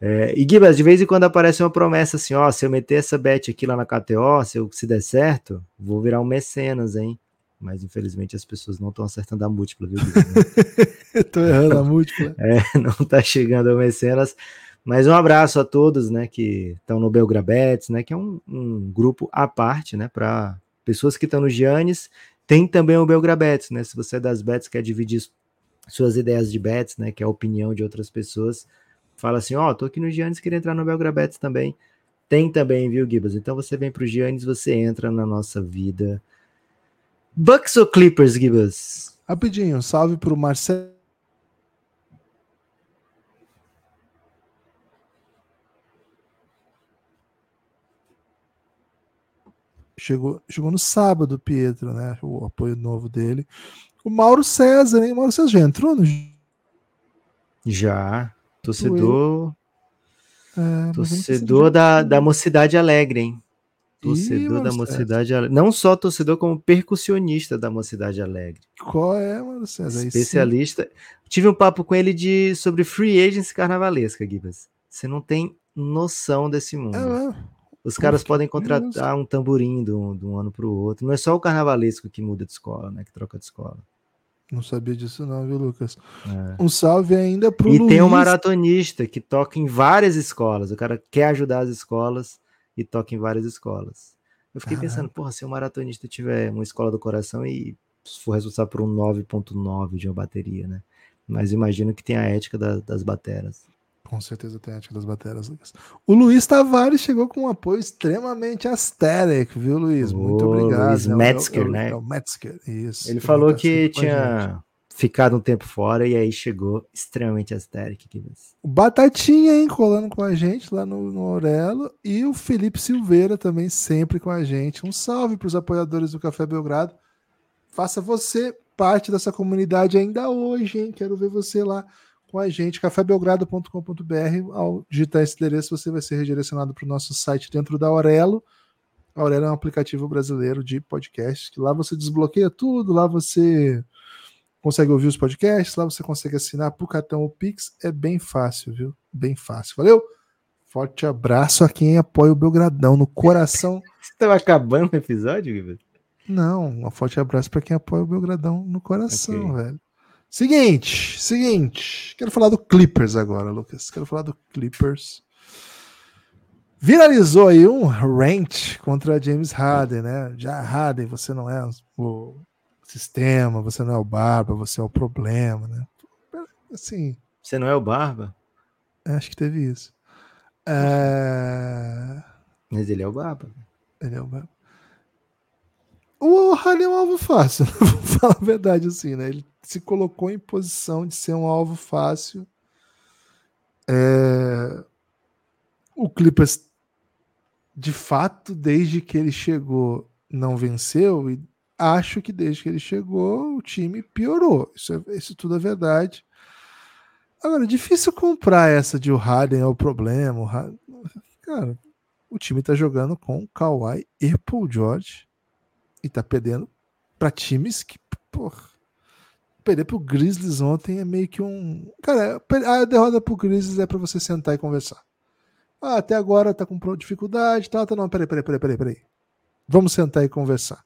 É, e Gibas, de vez em quando aparece uma promessa assim: ó, se eu meter essa bet aqui lá na KTO, se, eu, se der certo, vou virar um mecenas, hein? Mas infelizmente as pessoas não estão acertando a múltipla, viu?
Estou errando a múltipla.
É, não está chegando ao mecenas. Mas um abraço a todos, né, que estão no Belgrabets, né, que é um, um grupo à parte, né, para pessoas que estão no Giannis tem também o Belgrabets, né? Se você é das bets, quer dividir suas ideias de bets, né? Que é a opinião de outras pessoas, fala assim: Ó, oh, tô aqui no Giannis, queria entrar no Belgrabets também. Tem também, viu, Gibas? Então você vem pro Giannis, você entra na nossa vida. Bucks ou Clippers, Gibas?
Rapidinho, salve pro Marcelo Chegou, chegou no sábado, Pietro, né? O apoio novo dele. O Mauro César, hein? O Mauro César já entrou no.
Já. Torcedor. É, torcedor da, da Mocidade Alegre, hein? Torcedor Ih, da Mocidade Alegre. Não só torcedor, como percussionista da Mocidade Alegre.
Qual é, Mauro César?
Especialista. Tive um papo com ele de, sobre free agency carnavalesca, Gibas. Você não tem noção desse mundo. É. Os caras podem contratar um tamborim de um, de um ano para o outro. Não é só o carnavalesco que muda de escola, né? Que troca de escola.
Não sabia disso, não, viu, Lucas? É. Um salve ainda
para o. E Luiz. tem um maratonista que toca em várias escolas. O cara quer ajudar as escolas e toca em várias escolas. Eu fiquei pensando, porra, se um maratonista tiver uma escola do coração e for responsável por um 9.9 de uma bateria, né? Mas imagino que tem a ética da, das bateras.
Com certeza tem a ética das baterias, Lucas. O Luiz Tavares chegou com um apoio extremamente aesthetic, viu, Luiz? Muito
Ô,
obrigado.
Luiz
É o-
Metzger,
é o-
né?
É o Metzger, isso.
Ele falou
tá
que tinha ficado um tempo fora e aí chegou extremamente aesthetic. Gibbs.
O Batatinha, hein, colando com a gente lá no, no Aurelo. E o Felipe Silveira também sempre com a gente. Um salve para os apoiadores do Café Belgrado. Faça você parte dessa comunidade ainda hoje, hein? Quero ver você lá com a gente. cafébelgrado.com.br. Ao digitar esse endereço, você vai ser redirecionado para o nosso site dentro da Aurelo. A Aurelo é um aplicativo brasileiro de podcast, que lá você desbloqueia tudo, lá você consegue ouvir os podcasts, lá você consegue assinar por cartão ou Pix, é bem fácil, viu? Bem fácil. Valeu? Forte abraço a quem apoia o Belgradão no coração.
Você estava acabando o episódio, Gibbs?
Não, um forte abraço para quem apoia o Belgradão no coração,
Ok.
velho. Seguinte, seguinte. Quero falar do Clippers agora, Lucas. Quero falar do Clippers. Viralizou aí um rant contra James Harden, né? Já Harden, você não é o sistema, você não é o barba, você é o problema, né? Assim,
Você não é o Barba?
acho que teve isso. É...
Mas ele é o Barba.
Ele é o Barba. O Harden é um alvo fácil, vou falar a verdade assim, né? Ele se colocou em posição de ser um alvo fácil. É, O Clippers, de fato, desde que ele chegou, não venceu, e acho que desde que ele chegou, o time piorou. Isso, é- isso tudo é verdade. Agora, difícil comprar essa de o Harden é o problema. o Harden- Cara, o time tá jogando com Kawhi e Paul George e tá perdendo para times que, porra, perder pro Grizzlies ontem é meio que um, cara, a derrota pro Grizzlies é para você sentar e conversar. Ah, até agora tá com dificuldade, tá, tá, não, peraí, peraí, peraí, peraí, peraí. Vamos sentar e conversar.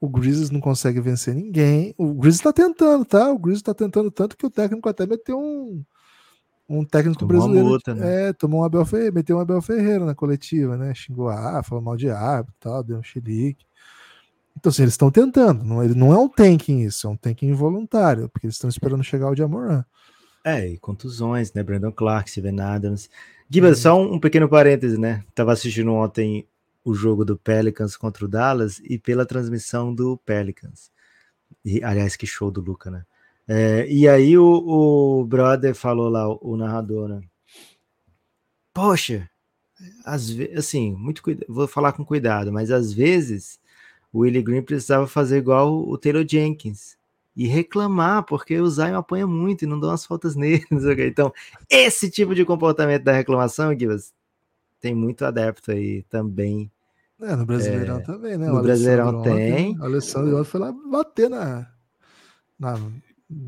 O Grizzlies não consegue vencer ninguém. O Grizzlies tá tentando, tá? O Grizzlies tá tentando tanto que o técnico até meteu um um técnico
Tomou
brasileiro.
né?
É, tomou um Abel Ferreira, meteu um Abel Ferreira na coletiva, né? Xingou a falou mal de árbitro tal, deu um chilique. Então, assim, eles estão tentando. Não, ele não é um tanking isso, é um tanking involuntário, porque eles estão esperando chegar o Jamoran.
É, e contusões, né? Brandon Clark, Steven Adams. Gibbs, só um, um pequeno parêntese, né? Tava assistindo ontem o jogo do Pelicans contra o Dallas e pela transmissão do Pelicans. E, aliás, que show do Luca, né? É, e aí o, o brother falou lá, o, o narrador, né? Poxa, às vezes, assim, muito cuida- vou falar com cuidado, mas às vezes o Willie Green precisava fazer igual o Taylor Jenkins e reclamar, porque o Zion apanha muito e não dão as faltas nele. não sei o quê. Então, esse tipo de comportamento da reclamação, Gibas, tem muito adepto aí também.
É, no Brasileirão também, né?
no
O
Brasileirão
Alessandro ontem,
tem.
O Alessandro ontem foi lá bater na. na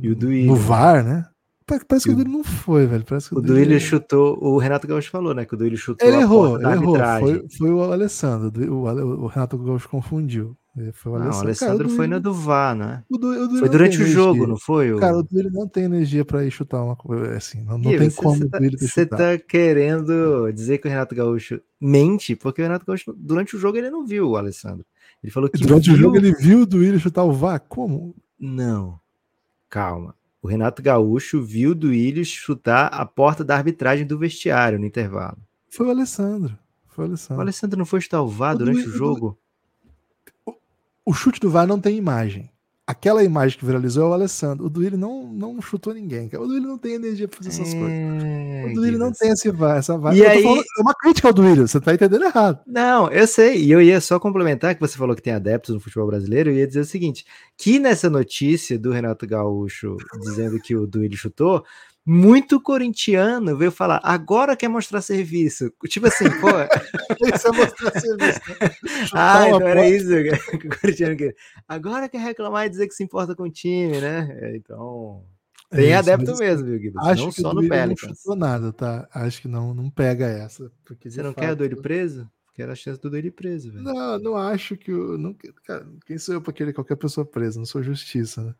E o Duílio,
no? VAR, né? Pa- Parece que
E
o
o-
Duílio não foi, velho. Parece que
O
Duílio-
Duílio chutou, o Renato Gaúcho falou, né? Que o Duílio chutou
Ele errou, ele errou. Foi, foi o Alessandro. O, o- o Renato Gaúcho confundiu. Foi o
Não, o
Alessandro.
Alessandro
Cara, o
foi na do VAR, né?
o Du- o Duílio
Foi durante o jogo,
energia.
não foi? o-
Cara, o Duílio não tem energia pra ir chutar uma coisa assim. Não, não
Gui,
tem
você-
como
você
o
tá, você tá querendo dizer que o Renato Gaúcho mente, porque o Renato Gaúcho, durante o jogo, ele não viu o Alessandro. Ele falou que
Durante o
viu...
jogo ele viu o Duílio chutar o VAR. Como?
Não, calma. O Renato Gaúcho viu o Duílio chutar a porta da arbitragem do vestiário no intervalo.
Foi o Alessandro. Foi o
O
Alessandro.
Alessandro não foi chutar o VAR
O
durante o jogo?
O chute do VAR não tem imagem. Aquela imagem que viralizou é o Alessandro. O Duílio não, não chutou ninguém. cara. O Duílio não tem energia pra fazer essas coisas.
É,
O Duílio não tem esse essa VAR.
E aí-
falando- é uma crítica ao Duílio, você tá entendendo errado.
Não, eu sei, e eu ia só complementar que você falou que tem adeptos no futebol brasileiro, eu ia dizer o seguinte, que nessa notícia do Renato Gaúcho dizendo que o Duílio chutou, muito corintiano veio falar, agora quer mostrar serviço. Tipo assim, pô,
Isso é mostrar serviço. né?
então era isso que o corintiano queria. Agora quer reclamar e dizer que se importa com o time, né? É, Então, tem
É
adepto mesmo, viu?
Acho
Não
que
só no
não
Pelicans.
chutou nada, tá? Acho que não, não pega essa. Porque
Você não quer o
fato-
Duílio preso? Era a chance do ir preso, velho.
Não, não acho que o. Não, cara, quem sou eu pra querer qualquer pessoa presa? Não sou justiça, né?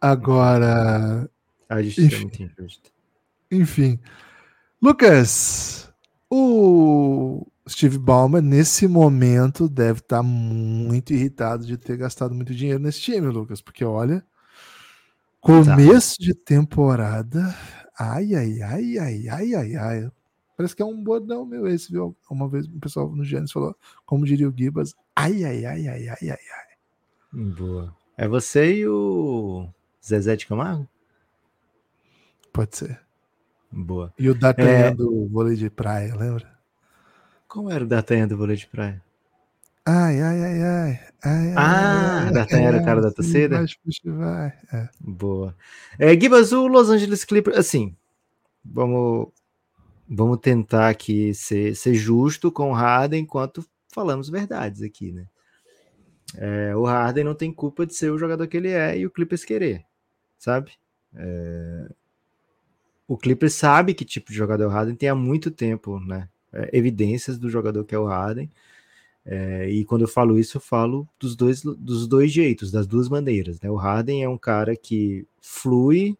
Agora,
A justiça é
Enfim.
muito injusta.
enfim. Lucas, o Steve Ballmer, nesse momento, deve estar muito irritado de ter gastado muito dinheiro nesse time, Lucas, porque olha, começo de temporada, Ai, ai, ai, ai, ai, ai, ai. Parece que é um bordão meu esse, viu? Uma vez o pessoal no Gênesis falou, como diria o Gibas, ai, ai, ai, ai, ai, ai, ai.
Boa. É você e o Zezé de Camargo?
Pode ser.
Boa.
E o D'Artagnan é... do vôlei de praia, lembra?
Como era o D'Artagnan do vôlei de praia?
Ai, ai, ai, ai. ai
ah, D'Artagnan era o cara da torcida?
Vai. É.
Boa. É, Gibas, o Los Angeles Clippers, assim, vamos, vamos tentar aqui ser, ser justo com o Harden enquanto falamos verdades aqui, né? É, o Harden não tem culpa de ser o jogador que ele é e o Clippers querer, sabe? É, o Clippers sabe que tipo de jogador é o Harden tem há muito tempo, né? É, evidências do jogador que é o Harden. É, e quando eu falo isso, eu falo dos dois, dos dois jeitos, das duas maneiras. Né? O Harden é um cara que flui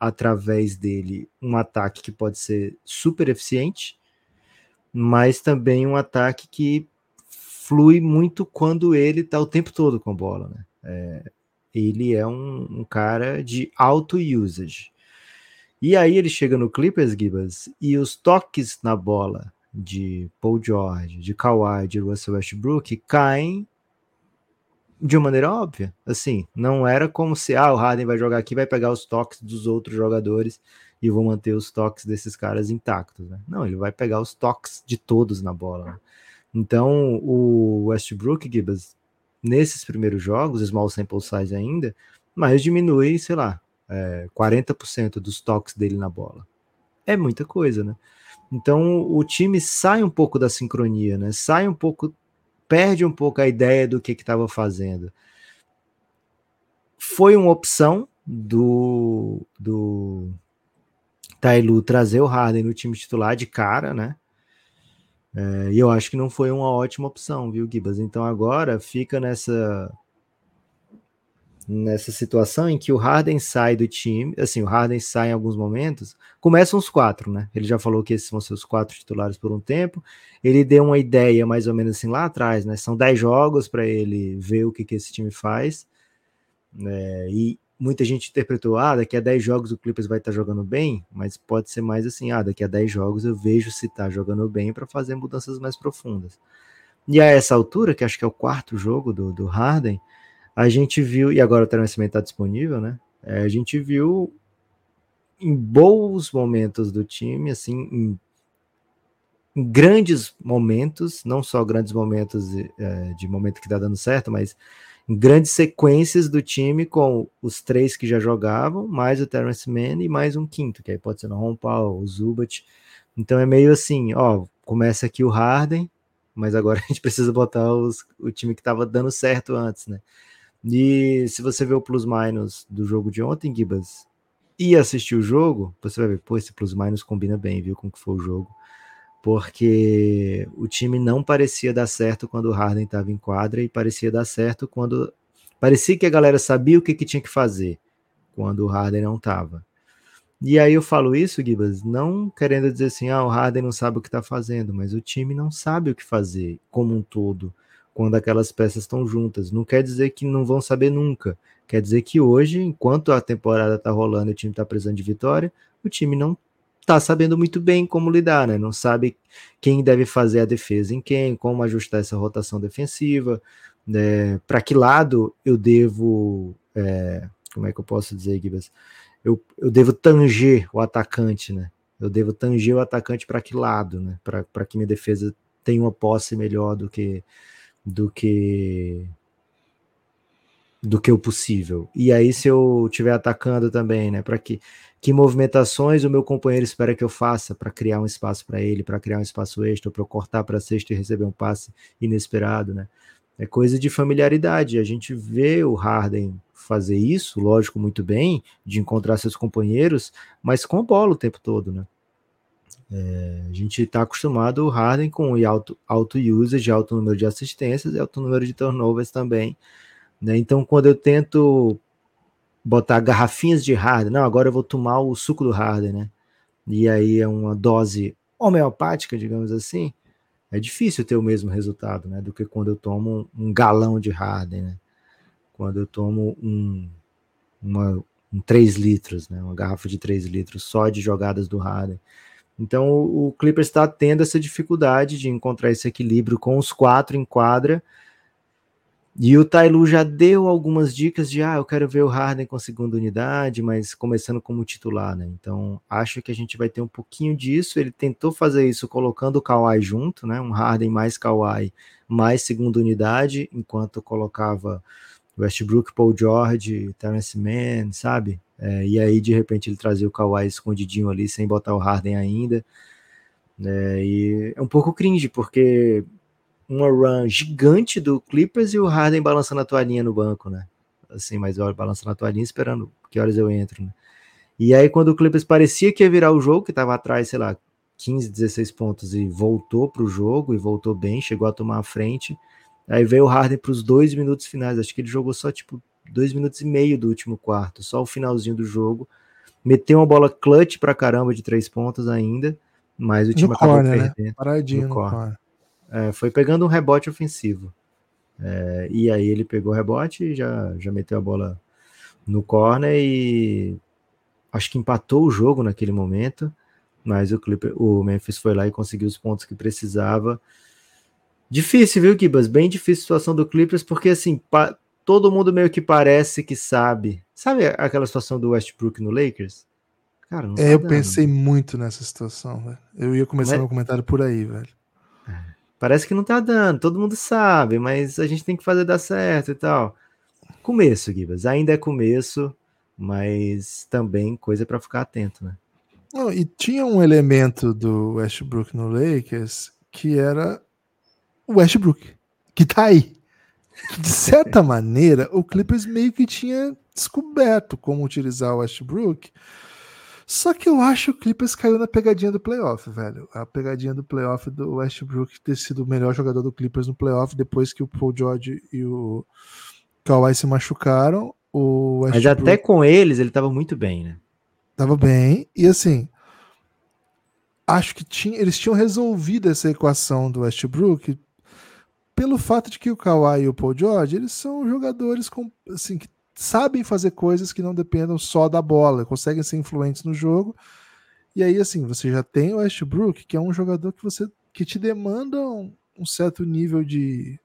através dele um ataque que pode ser super eficiente, mas também um ataque que flui muito quando ele está o tempo todo com a bola. Né? É, ele é um, um cara de auto usage. E aí ele chega no Clippers, Gibas, e os toques na bola de Paul George, de Kawhi, de Russell Westbrook caem de uma maneira óbvia. Assim, não era como se ah, o Harden vai jogar aqui, vai pegar os toques dos outros jogadores e vou manter os toques desses caras intactos. Né? Não, ele vai pegar os toques de todos na bola. Né? Então, o Westbrook, Gibbs, nesses primeiros jogos, small sample size ainda, mas diminui, sei lá, é, 40% dos toques dele na bola. É muita coisa, né? Então o time sai um pouco da sincronia, né? Sai um pouco, perde um pouco a ideia do que estava fazendo. Foi uma opção do, do Tailu trazer o Harden no time titular de cara, né? É, e eu acho que não foi uma ótima opção, viu, Gibas? Então agora fica nessa nessa situação em que o Harden sai do time, assim, o Harden sai em alguns momentos, começam os quatro, né? Ele já falou que esses vão ser os quatro titulares por um tempo. Ele deu uma ideia mais ou menos assim lá atrás, né? São dez jogos para ele ver o que, que esse time faz. né? e muita gente interpretou, ah, daqui a 10 jogos o Clippers vai estar tá jogando bem, mas pode ser mais assim, ah, daqui a 10 jogos eu vejo se está jogando bem para fazer mudanças mais profundas. E a essa altura, que acho que é o quarto jogo do, do Harden, a gente viu, e agora o treinamento está disponível, né? É, a gente viu em bons momentos do time, assim, em, em grandes momentos, não só grandes momentos é, de momento que está dando certo, mas em grandes sequências do time com os três que já jogavam, mais o Terence Mann e mais um quinto, que aí pode ser no Ron o Zubat. Então é meio assim, ó, começa aqui o Harden, mas agora a gente precisa botar os, o time que estava dando certo antes, né? E se você ver o plus-minus do jogo de ontem, Gibas, e assistir o jogo, você vai ver, pô, esse plus-minus combina bem, viu, com o que foi o jogo. Porque o time não parecia dar certo quando o Harden estava em quadra e parecia dar certo quando. Parecia que a galera sabia o que, que tinha que fazer quando o Harden não estava. E aí eu falo isso, Gibas, não querendo dizer assim, ah, o Harden não sabe o que está fazendo, mas o time não sabe o que fazer como um todo quando aquelas peças estão juntas. Não quer dizer que não vão saber nunca. Quer dizer que hoje, enquanto a temporada está rolando e o time está precisando de vitória, o time não está sabendo muito bem como lidar, né? Não sabe quem deve fazer a defesa em quem, como ajustar essa rotação defensiva, né? para que lado eu devo. É, como é que eu posso dizer, Gibas? Eu, eu devo tanger o atacante, né? Eu devo tanger o atacante para que lado, né? Para que minha defesa tenha uma posse melhor do que do que do que o possível. E aí se eu estiver atacando também, né, para que que movimentações o meu companheiro espera que eu faça para criar um espaço para ele, para criar um espaço extra, para eu cortar para sexta e receber um passe inesperado, né? É coisa de familiaridade. A gente vê o Harden fazer isso, lógico, muito bem, de encontrar seus companheiros, mas com bola o tempo todo, né? É, a gente está acostumado o Harden com alto, alto usage, alto número de assistências e alto número de turnovers também. Né? Então, quando eu tento botar garrafinhas de Harden, não, agora eu vou tomar o suco do Harden, né? E aí é uma dose homeopática, digamos assim, é difícil ter o mesmo resultado, né? Do que quando eu tomo um, galão de Harden, né? Quando eu tomo um, uma, um 3 litros, né? Uma garrafa de 3 litros só de jogadas do Harden. Então o, Clippers está tendo essa dificuldade de encontrar esse equilíbrio com os quatro em quadra. E o Tailu já deu algumas dicas de ah, eu quero ver o Harden com segunda unidade, mas começando como titular, né? Então acho que a gente vai ter um pouquinho disso. Ele tentou fazer isso colocando o Kawhi junto, né? Um Harden mais Kawhi mais segunda unidade, enquanto colocava Westbrook, Paul George, Terence Mann, sabe? É, e aí, de repente, ele trazia o Kawhi escondidinho ali, sem botar o Harden ainda. É, e é um pouco cringe, porque uma run gigante do Clippers e o Harden balançando a toalhinha no banco, né? Assim, mas olha, balançando a toalhinha esperando que horas eu entro, né? E aí, quando o Clippers parecia que ia virar o jogo, que estava atrás, sei lá, 15, 16 pontos e voltou para o jogo e voltou bem, chegou a tomar a frente. Aí veio o Harden para os dois minutos finais. Acho que ele jogou só tipo dois minutos e meio do último quarto, só o finalzinho do jogo. Meteu uma bola clutch para caramba de três pontos ainda, mas o time no acabou corner,
né? perdendo. Né? Paradinho no, no corner.
É, foi pegando um rebote ofensivo. É, e aí ele pegou o rebote e já, já meteu a bola no corner e acho que empatou o jogo naquele momento, mas o, Clipper, o Memphis foi lá e conseguiu os pontos que precisava. Difícil, viu, Kibas? Bem difícil a situação do Clippers, porque assim, todo mundo meio que parece que sabe. Sabe aquela situação do Westbrook no Lakers?
Cara, não é, tá eu dando. pensei muito nessa situação, velho. Eu ia começar mas... meu comentário por aí, velho.
É, parece que não tá dando, todo mundo sabe, mas a gente tem que fazer dar certo e tal. Começo, Gibas, ainda é começo, mas também coisa para ficar atento, né?
Não, e tinha um elemento do Westbrook no Lakers que era o Westbrook, que tá aí. De certa maneira, o Clippers meio que tinha descoberto como utilizar o Westbrook. Só que eu acho que o Clippers caiu na pegadinha do playoff, velho. A pegadinha do playoff do Westbrook ter sido o melhor jogador do Clippers no playoff depois que o Paul George e o Kawhi se machucaram. O
Westbrook... Mas até com eles ele tava muito bem, né?
Tava bem. E assim, acho que tinha, eles tinham resolvido essa equação do Westbrook pelo fato de que o Kawhi e o Paul George, eles são jogadores com, assim, que sabem fazer coisas que não dependam só da bola, conseguem ser influentes no jogo. E aí, assim, você já tem o Westbrook, que é um jogador que você que te demanda um, um certo nível de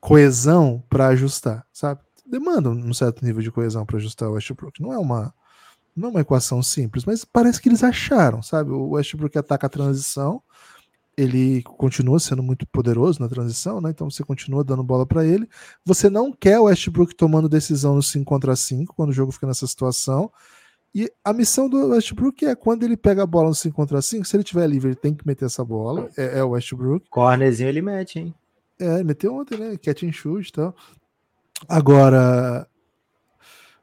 coesão para ajustar, sabe? Demanda um certo nível de coesão para ajustar o Westbrook. Não é uma não é uma equação simples, mas parece que eles acharam, sabe? O Westbrook ataca a transição, ele continua sendo muito poderoso na transição, né? Então você continua dando bola para ele. Você não quer o Westbrook tomando decisão no 5 contra 5 quando o jogo fica nessa situação. E a missão do Westbrook é quando ele pega a bola no 5 contra 5, se ele tiver livre, ele tem que meter essa bola. É, é o Westbrook.
Cornerzinho ele mete, hein?
É, ele meteu ontem, né? Catch and shoot e tal. Agora,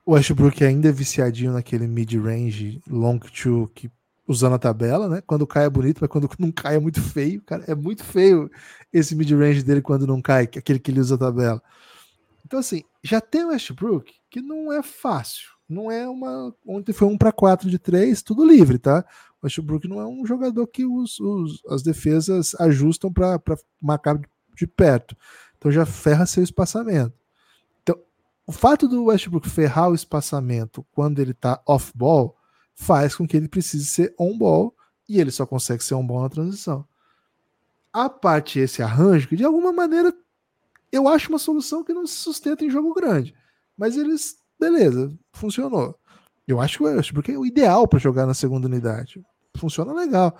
o Westbrook ainda é viciadinho naquele mid-range long two que usando a tabela, né? Quando cai é bonito, mas quando não cai é muito feio, cara. É muito feio esse mid-range dele quando não cai, aquele que ele usa a tabela. Então, assim, já tem o Westbrook, que não é fácil. Não é uma. Ontem foi um para quatro de três, tudo livre, tá? O Westbrook não é um jogador que os, os as defesas ajustam para marcar de perto. Então já ferra seu espaçamento. Então, o fato do Westbrook ferrar o espaçamento quando ele tá off-ball faz com que ele precise ser on-ball e ele só consegue ser on-ball na transição. A parte esse arranjo, que de alguma maneira eu acho uma solução que não se sustenta em jogo grande, mas eles, beleza, funcionou. Eu acho que porque é o ideal para jogar na segunda unidade. Funciona legal.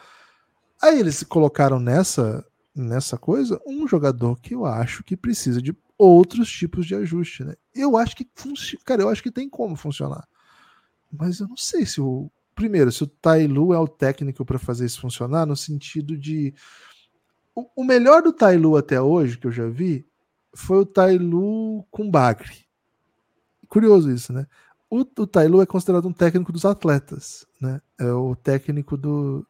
Aí eles colocaram nessa nessa coisa um jogador que eu acho que precisa de outros tipos de ajuste, né? Eu acho que cara, eu acho que tem como funcionar. Mas eu não sei se o. Primeiro, se o Tailu é o técnico para fazer isso funcionar, no sentido de. O, o, melhor do Tailu até hoje, que eu já vi, foi o Tailu com Bagre. Curioso isso, né? O, o Tailu é considerado um técnico dos atletas, né? É o técnico do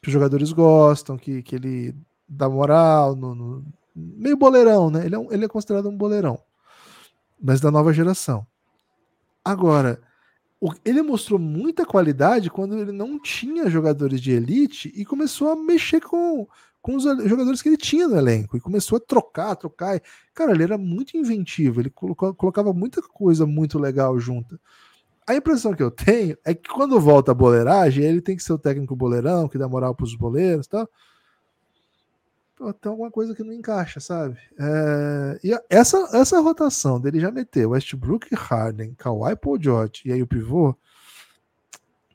que os jogadores gostam, que, que ele dá moral, no, no meio boleirão, né? Ele é, um, ele é considerado um boleirão, mas da nova geração. Agora, ele mostrou muita qualidade quando ele não tinha jogadores de elite e começou a mexer com, com os jogadores que ele tinha no elenco e começou a trocar, trocar. Cara, ele era muito inventivo, ele colocava muita coisa muito legal junto. A impressão que eu tenho é que quando volta a boleiragem, ele tem que ser o técnico boleirão, que dá moral para os boleiros e tal. Tem alguma coisa que não encaixa, sabe? É... E essa, essa rotação dele já meteu Westbrook, Harden, Kawhi, Paul George e aí o pivô.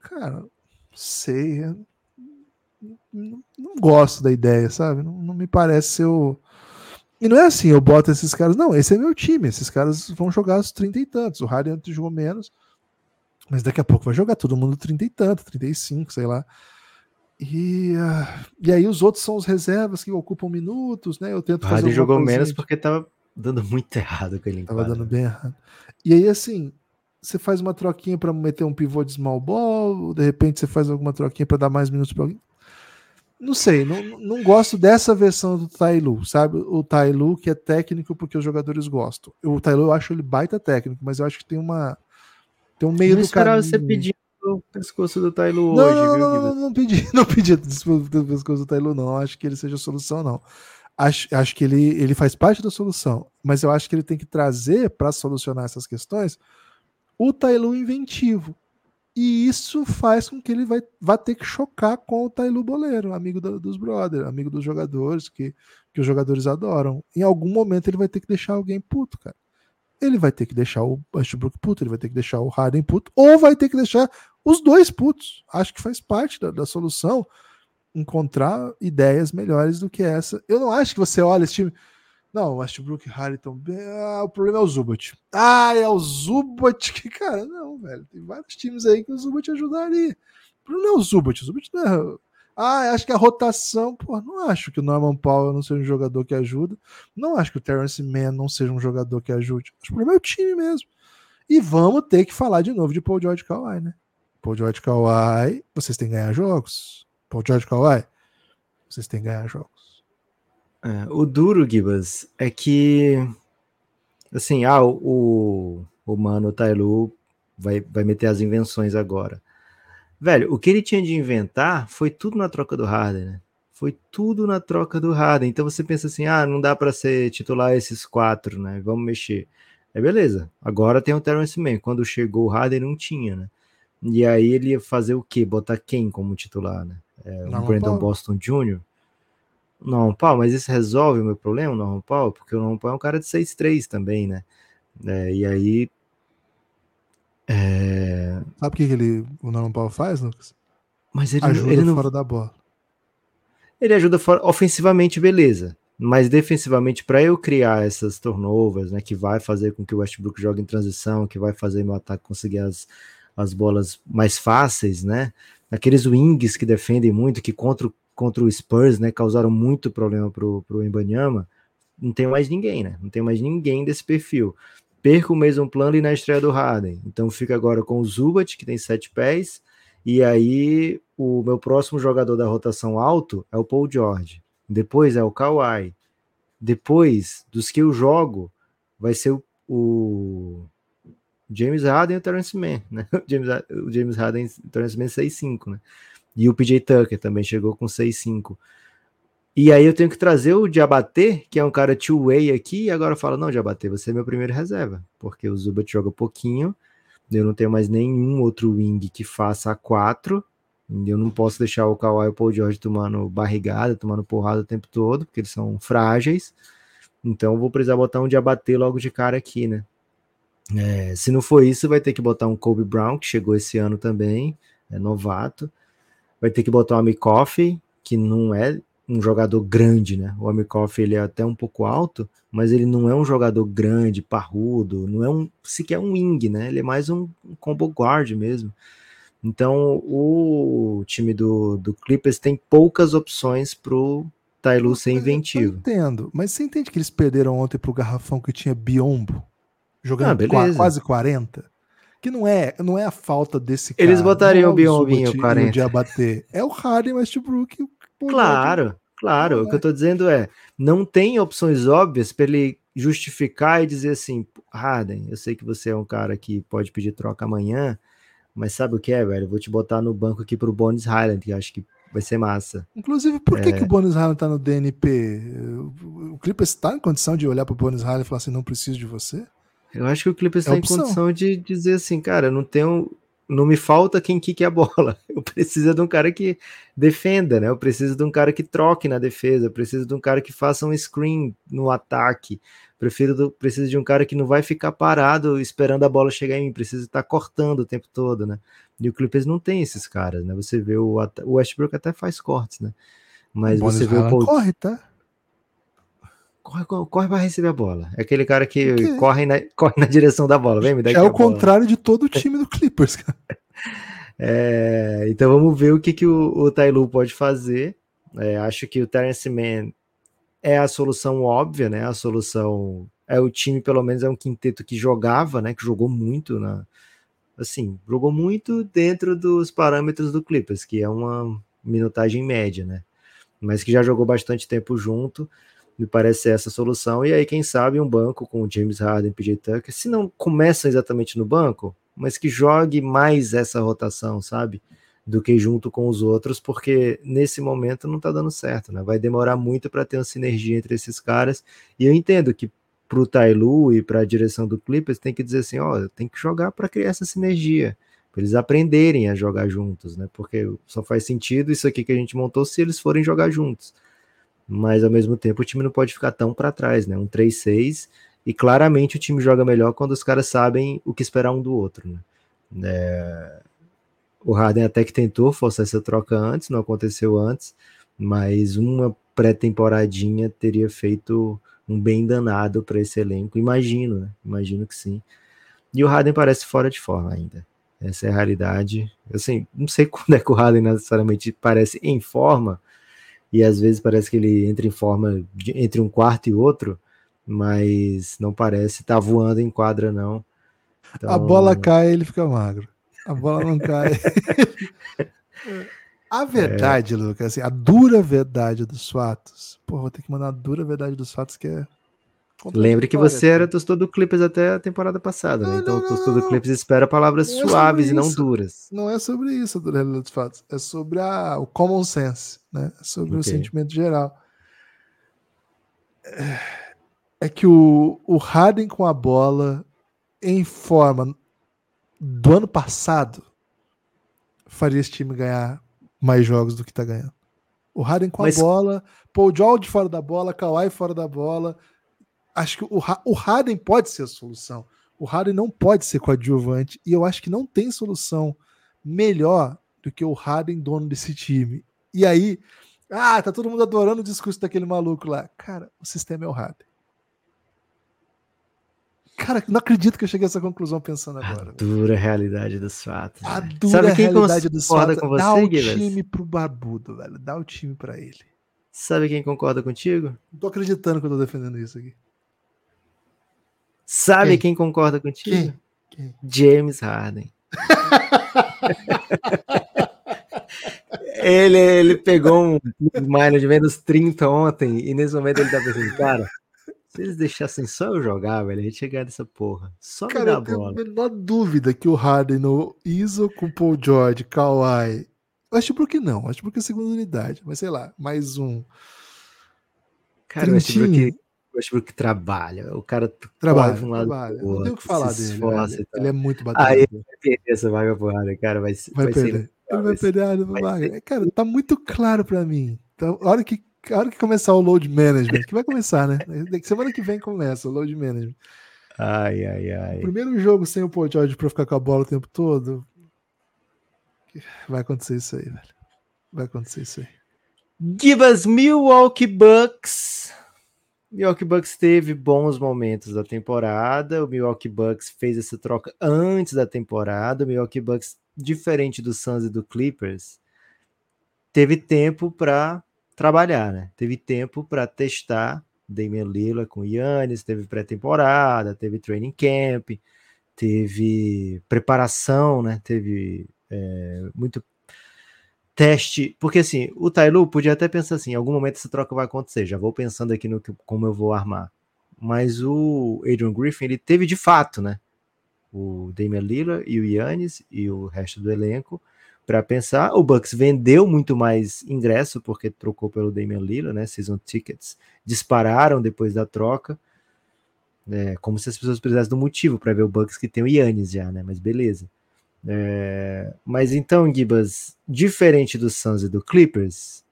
Cara, sei. Não, não, gosto da ideia, sabe? Não, não me parece ser o. E não é assim, eu boto esses caras. Não, esse é meu time. Esses caras vão jogar os 30 e tantos. O Harden antes jogou menos. Mas daqui a pouco vai jogar todo mundo 30 e tanto, 35, sei lá. E, uh, e aí os outros são os reservas que ocupam minutos, né? Eu tento
fazer. Ele jogou menos porque tava dando muito errado com ele.
Tava dando bem errado. E aí, assim, você faz uma troquinha para meter um pivô de small ball, de repente você faz alguma troquinha para dar mais minutos para alguém. Não sei, não, não gosto dessa versão do Tailu, sabe? O Tailu que é técnico porque os jogadores gostam. O Tailu eu acho ele baita técnico, mas eu acho que tem uma tem um meio não do caminho.
você pedir o pescoço do Tailu hoje,
não,
viu?
Não, não, não pedi, não pedi o pescoço do Tailu, não. Acho que ele seja a solução, não. Acho, acho que ele, ele faz parte da solução, mas eu acho que ele tem que trazer para solucionar essas questões o Tailu inventivo. E isso faz com que ele vai, vá ter que chocar com o Tailu Boleiro, amigo do, dos brothers, amigo dos jogadores, que, que os jogadores adoram. Em algum momento ele vai ter que deixar alguém puto, cara ele vai ter que deixar o Westbrook puto, ele vai ter que deixar o Harden puto, ou vai ter que deixar os dois putos. Acho que faz parte da, da solução encontrar ideias melhores do que essa. Eu não acho que você olha esse time. Não, Westbrook bem. Ah, o problema é o Zubat. Ah, é o Zubat que, cara, não, velho. Tem vários times aí que o Zubat ajudaria. O problema é o Zubat. O Zubat não é ah, acho que a rotação, pô, não acho que o Norman Powell não seja um jogador que ajuda. Não acho que o Terrence Mann não seja um jogador que ajude. Acho que o problema é o time mesmo. E vamos ter que falar de novo de Paul George Kawhi, né? Paul George Kawhi, vocês têm que ganhar jogos. Paul George Kawhi, vocês têm que ganhar jogos.
É, o duro, Gibas, é que assim, ah, o, o mano Tailu vai, vai meter as invenções agora. Velho, o que ele tinha de inventar foi tudo na troca do Harden, né? Foi tudo na troca do Harden. Então você pensa assim: ah, não dá para ser titular esses quatro, né? Vamos mexer. É beleza. Agora tem o Terrence Mann. Quando chegou o Harden, não tinha, né? E aí ele ia fazer o quê? Botar quem como titular, né? É, o Brandon Boston Jr. Não, Paulo, mas isso resolve o meu problema, Norman Paulo? Porque o Norman Paulo é um cara de 6'3 também, né? É, e aí
é... Sabe o que, ele, o Norman Powell faz, Lucas?
Mas ele,
ajuda
ele
não... fora da bola.
Ele ajuda fora, ofensivamente, beleza. Mas defensivamente, para eu criar essas turnovers, né, que vai fazer com que o Westbrook jogue em transição, que vai fazer meu ataque conseguir as, as bolas mais fáceis, né? Aqueles wings que defendem muito, que contra, contra o Spurs, né, causaram muito problema pro, pro Embanyama, não tem mais ninguém, né? Não tem mais ninguém desse perfil perca o mesmo plano e na estreia do Harden. Então fica agora com o Zubat, que tem sete pés, e aí o meu próximo jogador da rotação alto é o Paul George. Depois é o Kawhi. Depois dos que eu jogo, vai ser o, o James Harden e o Terence Mann, né? O James, o James Harden e o Terence Mann 6'5", né? E o PJ Tucker também chegou com 6'5". E aí eu tenho que trazer o Diabaté, que é um cara two-way aqui, e agora fala, não, Diabaté, você é meu primeiro reserva, porque o Zubat joga pouquinho, eu não tenho mais nenhum outro wing que faça a quatro, eu não posso deixar o Kawhi e o Paul George tomando barrigada, tomando porrada o tempo todo, porque eles são frágeis, então vou precisar botar um Diabaté logo de cara aqui, né? É, se não for isso, vai ter que botar um Kobe Brown, que chegou esse ano também, é novato, vai ter que botar um Amikoff, que não é um jogador grande, né? O Amikoff ele é até um pouco alto, mas ele não é um jogador grande, parrudo, não é um sequer um wing, né? Ele é mais um, um combo guard mesmo. Então o time do, do Clippers tem poucas opções pro Tailu ser inventivo.
Eu entendo, mas você entende que eles perderam ontem pro garrafão que tinha Biombo jogando ah, quase 40? Que não é, não é a falta desse
cara. Eles botariam é o Biombinho
40. De abater. É o Harden Westbrook.
Claro. Claro, o que eu estou dizendo é, não tem opções óbvias para ele justificar e dizer assim, Harden, eu sei que você é um cara que pode pedir troca amanhã, mas sabe o que é, velho? Eu vou te botar no banco aqui pro Bones Highland, que acho que vai ser massa.
Inclusive, por é... que, que o Bones Highland tá no DNP? O Clippers está em condição de olhar pro Bones Highland e falar assim, não preciso de você?
Eu acho que o Clippers está é em condição de dizer assim, cara, não tenho, não me falta quem quique a bola. Eu preciso de um cara que defenda, né? Eu preciso de um cara que troque na defesa, eu preciso de um cara que faça um screen no ataque. Prefiro do, preciso de um cara que não vai ficar parado esperando a bola chegar em mim, precisa estar cortando o tempo todo, né? E o Clippers não tem esses caras, né? Você vê o, o Westbrook até faz cortes, né? Mas você vê o
Paul... corre, tá?
Corre, corre para receber a bola. É aquele cara que corre na, corre na direção da bola. Vem, me dá
É o contrário de todo o time do Clippers, cara.
É, então vamos ver o que, que o, o Tailu pode fazer. É, acho que o Terence Mann é a solução óbvia, né? A solução é o time, pelo menos, é um quinteto que jogava, né? Que jogou muito na. Assim, jogou muito dentro dos parâmetros do Clippers, que é uma minutagem média, né? Mas que já jogou bastante tempo junto me parece essa a solução. E aí, quem sabe, um banco com James Harden, PJ Tucker, se não começa exatamente no banco, mas que jogue mais essa rotação, sabe? Do que junto com os outros, porque nesse momento não tá dando certo, né? Vai demorar muito para ter uma sinergia entre esses caras. E eu entendo que pro Tailu e para a direção do Clippers tem que dizer assim, ó, tem que jogar para criar essa sinergia, para eles aprenderem a jogar juntos, né? Porque só faz sentido isso aqui que a gente montou se eles forem jogar juntos mas ao mesmo tempo o time não pode ficar tão para trás, né? Um 3-6 e claramente o time joga melhor quando os caras sabem o que esperar um do outro, né? É... O Harden até que tentou forçar essa troca antes, não aconteceu antes, mas uma pré-temporadinha teria feito um bem danado para esse elenco, imagino, né? Imagino que sim. E o Harden parece fora de forma ainda. Essa é a realidade. Assim, não sei quando é que o Harden necessariamente parece em forma, e às vezes parece que ele entra em forma de, entre um quarto e outro, mas não parece tá voando em quadra, não.
Então... A bola cai ele fica magro. A bola não cai. a verdade, é... Lucas, assim, a dura verdade dos fatos. Pô, vou ter que mandar a dura verdade dos fatos que é
Lembre que você era tostor do Clippers até a temporada passada, né? Então o tostor do Clippers espera palavras não é suaves é e não duras.
Não é sobre isso realidade dos fatos, é sobre a, o common sense, né? É sobre okay. o sentimento geral. É, é que o, o Harden com a bola em forma do ano passado faria esse time ganhar mais jogos do que tá ganhando. O Harden com Mas... a bola, Paul George fora da bola, Kawhi fora da bola, acho que o, o Harden pode ser a solução. O Harden não pode ser coadjuvante. E eu acho que não tem solução melhor do que o Harden dono desse time. E aí, ah, tá todo mundo adorando o discurso daquele maluco lá. Cara, o sistema é o Harden. Cara, não acredito que eu cheguei a essa conclusão pensando agora.
A dura realidade dos fatos.
A dura Sabe quem realidade dos fatos. Com você, Dá o time pro barbudo, velho. Dá o time para ele.
Sabe quem concorda contigo?
Não tô acreditando que eu tô defendendo isso aqui.
Sabe quem, quem concorda contigo? Quem? Quem? James Harden. ele, ele pegou um minor de menos 30 ontem e nesse momento ele tá pensando, cara, se eles deixassem só eu jogar, velho, a gente chegar nessa porra. Só cara, me dá a bola.
Eu tenho a dúvida que o Harden no ISO com Paul George, Kawhi. Acho porque não, acho porque é segunda unidade, mas sei lá, mais um.
Cara, eu acho que Westbrook trabalha. O cara
trabalha, um lado trabalha. Outro, não tem o que falar dele. Esforça, ele, é muito batido. Aí
ele vai perder essa vaga porrada, cara. Vai,
vai, vai perder. Ser, ele vai perder a vaga. Ser. Cara, tá muito claro pra mim. Então, a hora que, a hora que começar o load management, que vai começar, né? Semana que vem começa o load management.
Ai, ai, ai.
O primeiro jogo sem o Paul George pra ficar com a bola o tempo todo. Vai acontecer isso aí, velho. Vai acontecer isso aí.
Give us Milwaukee Bucks Milwaukee Bucks teve bons momentos da temporada. O Milwaukee Bucks fez essa troca antes da temporada. O Milwaukee Bucks, diferente do Suns e do Clippers, teve tempo para trabalhar, né? Teve tempo para testar Damian Lillard com Yannis, teve pré-temporada, teve training camp, teve preparação, né? Teve é, muito teste, porque assim, o Tailu podia até pensar assim, em algum momento essa troca vai acontecer, já vou pensando aqui no que, como eu vou armar. Mas o Adrian Griffin, ele teve de fato, né? O Damian Lillard e o Yannis e o resto do elenco para pensar. O Bucks vendeu muito mais ingresso porque trocou pelo Damian Lillard, né? Season tickets dispararam depois da troca. É, como se as pessoas precisassem do motivo para ver o Bucks que tem o Yannis já, né? Mas beleza. É, mas então, Gibas, diferente do Suns e do Clippers,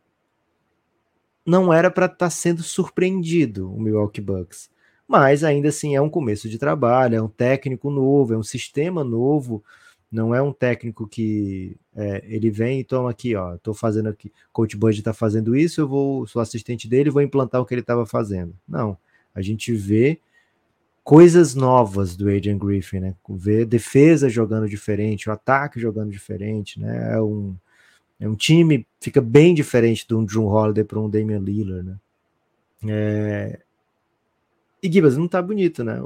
não era para estar tá sendo surpreendido o Milwaukee Bucks. Mas ainda assim é um começo de trabalho, é um técnico novo, é um sistema novo. Não é um técnico que é, ele vem e toma aqui, ó, tô fazendo aqui, Coach Bud tá fazendo isso, eu vou, sou assistente dele, vou implantar o que ele estava fazendo. Não, a gente vê coisas novas do Adrian Griffin, né? Ver defesa jogando diferente, o ataque jogando diferente, né? É um, é um time fica bem diferente de um Drew Holiday para um Damian Lillard, né? É... E Gibas não tá bonito, né?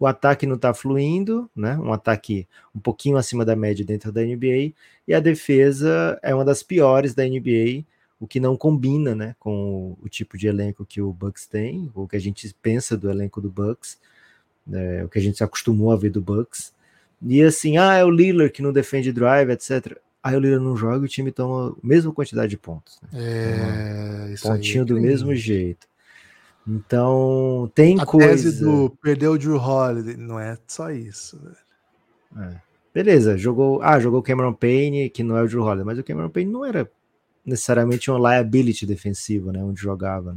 O ataque não tá fluindo, né? Um ataque um pouquinho acima da média dentro da NBA e a defesa é uma das piores da NBA, o que não combina, né, com o, tipo de elenco que o Bucks tem, ou que a gente pensa do elenco do Bucks é, o que a gente se acostumou a ver do Bucks. E assim, ah, é o Lillard que não defende drive, etc. Aí o Lillard não joga e o time toma a mesma quantidade de pontos. Né?
É,
isso pontinho é do mesmo jeito. Então, tem
a
coisa.
Tese do perdeu o Drew Holiday, não é só isso,
é. Beleza, jogou. Ah, jogou o Cameron Payne, que não é o Drew Holiday, mas o Cameron Payne não era necessariamente uma liability defensiva, né? Onde jogava.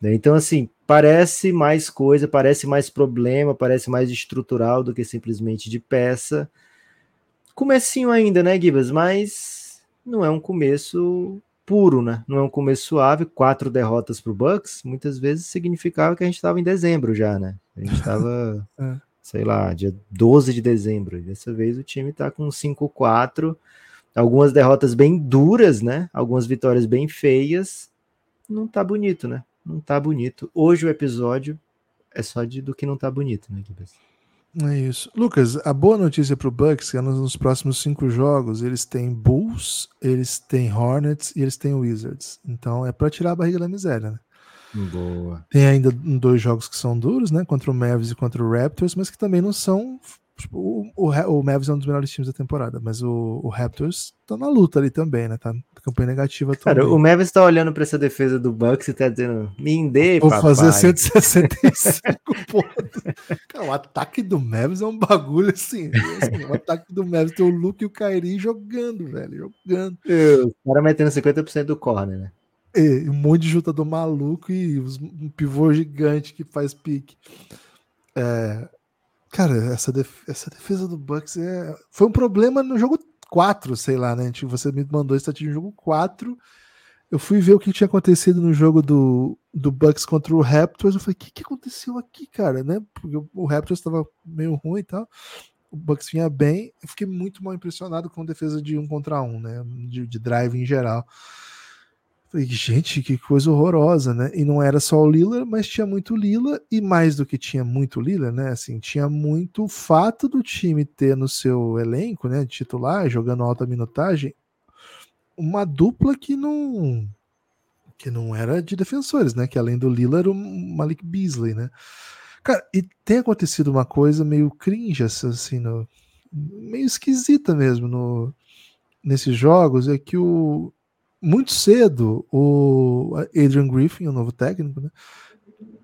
Né? Então, assim, parece mais coisa, parece mais problema, parece mais estrutural do que simplesmente de peça. Comecinho ainda, né, Gibas? Mas não é um começo puro, né? Não é um começo suave. Quatro derrotas para o Bucks muitas vezes significava que a gente estava em dezembro já, né? A gente estava, é. sei lá, dia 12 de dezembro. Dessa vez o time está com 5-4. Algumas derrotas bem duras, né? Algumas vitórias bem feias. Não tá bonito, né? não tá bonito. Hoje o episódio é só de do que não tá bonito, né, Gibas?
É isso. Lucas, a boa notícia pro Bucks é que nos próximos cinco jogos eles têm Bulls, eles têm Hornets e eles têm Wizards. Então é para tirar a barriga da miséria, né?
Boa.
Tem ainda dois jogos que são duros, né? Contra o Mavs e contra o Raptors, mas que também não são o, o, o Mavs é um dos melhores times da temporada, mas o, o Raptors tá na luta ali também, né? Tá na campanha negativa
Cara, também. o Mavs tá olhando pra essa defesa do Bucks e tá dizendo, me dê,
Vou papai. fazer 165 pontos. Cara, o ataque do Mavs é um bagulho assim, assim. O ataque do Mavs tem o Luke e o Kyrie jogando, velho, jogando.
O cara metendo 50% do corner, né?
Um monte de jutador maluco e um pivô gigante que faz pique. É, Cara, essa, def essa defesa do Bucks é... foi um problema no jogo 4, sei lá, né? Você me mandou estatística no jogo 4. Eu fui ver o que tinha acontecido no jogo do, do Bucks contra o Raptors. Eu falei, o que, que aconteceu aqui, cara? Né? Porque o Raptors estava meio ruim e tal. O Bucks vinha bem. Eu fiquei muito mal impressionado com a defesa de um contra um, né? De, de drive em geral. Gente, que coisa horrorosa, né? E não era só o Lila, mas tinha muito Lila, e mais do que tinha muito Lila, né? Assim, tinha muito fato do time ter no seu elenco, né, titular, jogando alta minutagem, uma dupla que não que não era de defensores, né? Que além do Lila era o Malik Beasley, né? Cara, e tem acontecido uma coisa meio cringe, assim, no, meio esquisita mesmo no, nesses jogos, é que o, muito cedo o Adrian Griffin, o novo técnico, né,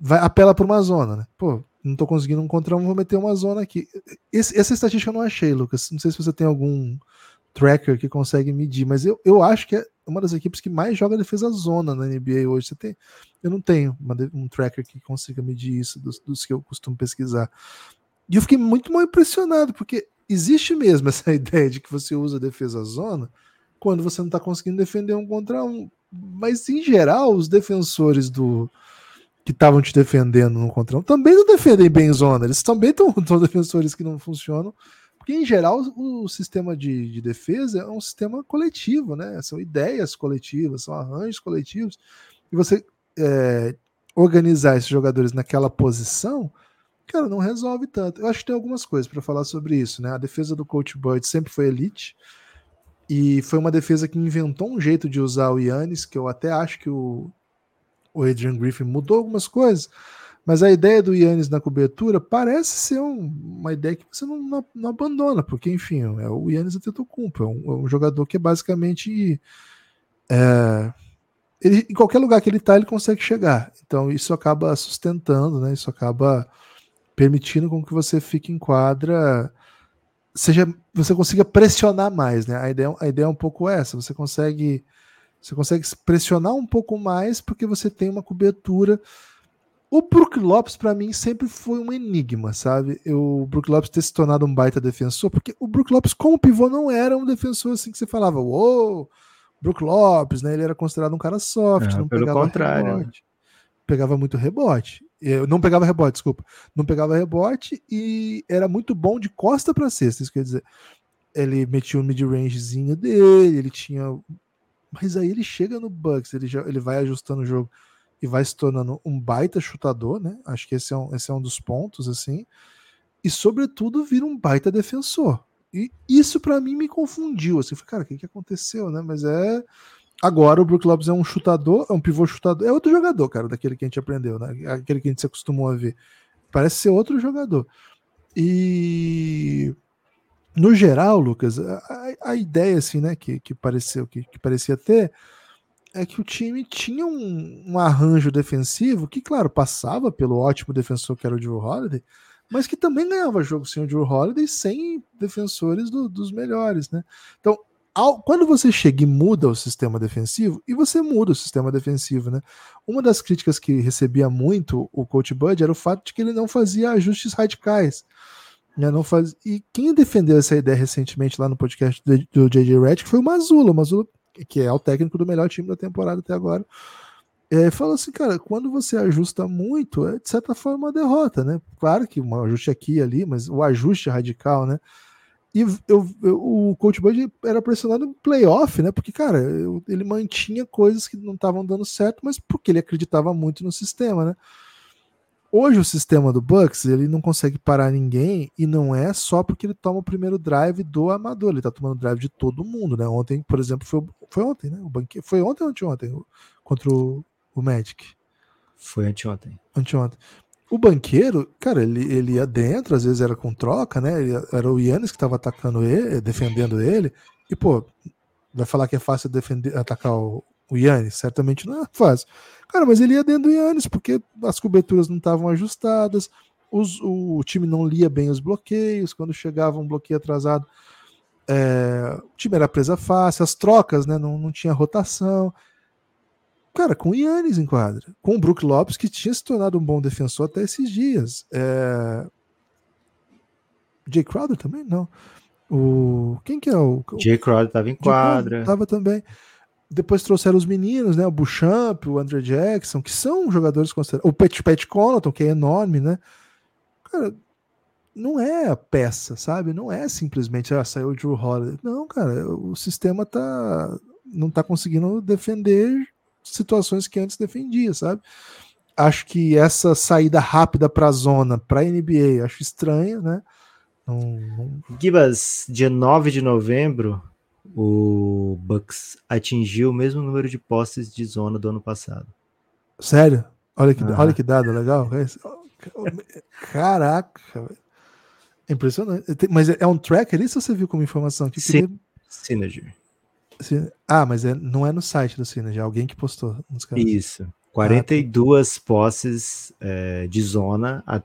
vai, apela para uma zona, né? Pô, não tô conseguindo encontrar vou meter uma zona aqui. Esse, essa estatística eu não achei, Lucas. Não sei se você tem algum tracker que consegue medir, mas eu, eu acho que é uma das equipes que mais joga defesa zona na NBA hoje. Você tem, eu não tenho uma, um tracker que consiga medir isso dos, dos que eu costumo pesquisar. E eu fiquei muito mal impressionado, porque existe mesmo essa ideia de que você usa defesa zona quando você não está conseguindo defender um contra um. Mas em geral, os defensores do que estavam te defendendo no contra um também não defendem bem zona. Eles também estão defensores que não funcionam. Porque, em geral, o, sistema de, de, defesa é um sistema coletivo, né? São ideias coletivas, são arranjos coletivos. E você é, organizar esses jogadores naquela posição, cara, não resolve tanto. Eu acho que tem algumas coisas para falar sobre isso, né? A defesa do Coach Bud sempre foi elite. E foi uma defesa que inventou um jeito de usar o Yannis, que eu até acho que o, o Adrian Griffin mudou algumas coisas, mas a ideia do Yannis na cobertura parece ser um, uma ideia que você não, não, não, abandona, porque, enfim, é o Yannis Antetokounmpo, é um, é um jogador que é basicamente... É, ele, em qualquer lugar que ele está, ele consegue chegar. Então isso acaba sustentando, né? Isso acaba permitindo com que você fique em quadra, seja você consiga pressionar mais, né? A ideia, a ideia é um pouco essa, você consegue você consegue pressionar um pouco mais porque você tem uma cobertura. O Brook Lopes, para mim, sempre foi um enigma, sabe? Eu, o Brook Lopes ter se tornado um baita defensor, porque o Brook Lopes, como pivô, não era um defensor assim que você falava, uou, Brook Lopes, né? Ele era considerado um cara soft,
É,
não
pelo
pegava
contrário, né?
rebote. Pegava muito rebote. Eu não pegava rebote, desculpa. Não pegava rebote e era muito bom de costa para cesta, isso quer dizer. Ele metia um mid-rangezinho dele, ele tinha. Mas aí ele chega no Bucks, ele, já, ele vai ajustando o jogo e vai se tornando um baita chutador, né? Acho que esse é um, esse é um dos pontos, assim. E, sobretudo, vira um baita defensor. E isso para mim me confundiu. Assim, falei, cara, o que, que aconteceu, né? Mas é. Agora o Brook Lopes é um chutador, é um pivô chutador. É outro jogador, cara, daquele que a gente aprendeu, né? Aquele que a gente se acostumou a ver. Parece ser outro jogador. E no geral, Lucas, a, a ideia assim, né, que, que pareceu que, que parecia ter é que o time tinha um, um arranjo defensivo que, claro, passava pelo ótimo defensor que era o Drew Holiday, mas que também ganhava jogo sem o Drew Holiday, sem defensores do- dos melhores, né? Então, ao- quando você chega e muda o sistema defensivo, e você muda o sistema defensivo, né? Uma das críticas que recebia muito o Coach Bud era o fato de que ele não fazia ajustes radicais. Né? Não faz... E quem defendeu essa ideia recentemente lá no podcast do, do JJ Redick foi o Mazula. O Mazula, que é o técnico do melhor time da temporada até agora. É, falou assim, cara, quando você ajusta muito, é de certa forma uma derrota, né? Claro que um ajuste aqui e ali, mas o ajuste radical, né? E eu, eu- o Coach Bud era pressionado em playoff, né? Porque, cara, eu- ele mantinha coisas que não estavam dando certo, mas porque ele acreditava muito no sistema, né? Hoje o sistema do Bucks, ele não consegue parar ninguém e não é só porque ele toma o primeiro drive do amador, ele tá tomando drive de todo mundo, né? Ontem, por exemplo, foi, foi ontem, né? O banque... Foi ontem ou anteontem contra o, o Magic?
Foi anteontem.
Anteontem. O banqueiro, cara, ele, ele ia dentro, às vezes era com troca, né? Ele- era o Yannis que estava atacando ele, defendendo ele. E, pô, vai falar que é fácil defender, atacar o, o Yannis? Certamente não é fácil. Cara, mas ele ia dentro do Yannis, porque as coberturas não estavam ajustadas, os- o time não lia bem os bloqueios, quando chegava um bloqueio atrasado, é, o time era presa fácil, as trocas, né? Não, não tinha rotação. Cara, com o Yannis em quadra, com o Brook Lopes, que tinha se tornado um bom defensor até esses dias. É... Jay Crowder também? Não. O... Quem que é o.
Jay Crowder tava em quadra.
Tava também. Depois trouxeram os meninos, né? O Bouchamp, o André Jackson, que são jogadores considerados. O Pat, Pat Connaughton, que é enorme, né? Cara, não é a peça, sabe? Não é simplesmente, ah, saiu o Drew Holiday. Não, cara, o sistema tá não tá conseguindo defender situações que antes defendia, sabe? Acho que essa saída rápida para a zona, para NBA, acho estranha, né? Não, não-
Gibas, dia 9 de novembro, o Bucks atingiu o mesmo número de posses de zona do ano passado.
Sério? Olha que, olha que dado legal. Esse- Caraca. É impressionante. Mas é um track ali, se você viu como informação? Que
Sim.
queria-
Synergy.
Ah, mas é, não é no site do Synergy, é alguém que postou.
Isso. 42 posses é, de zona a-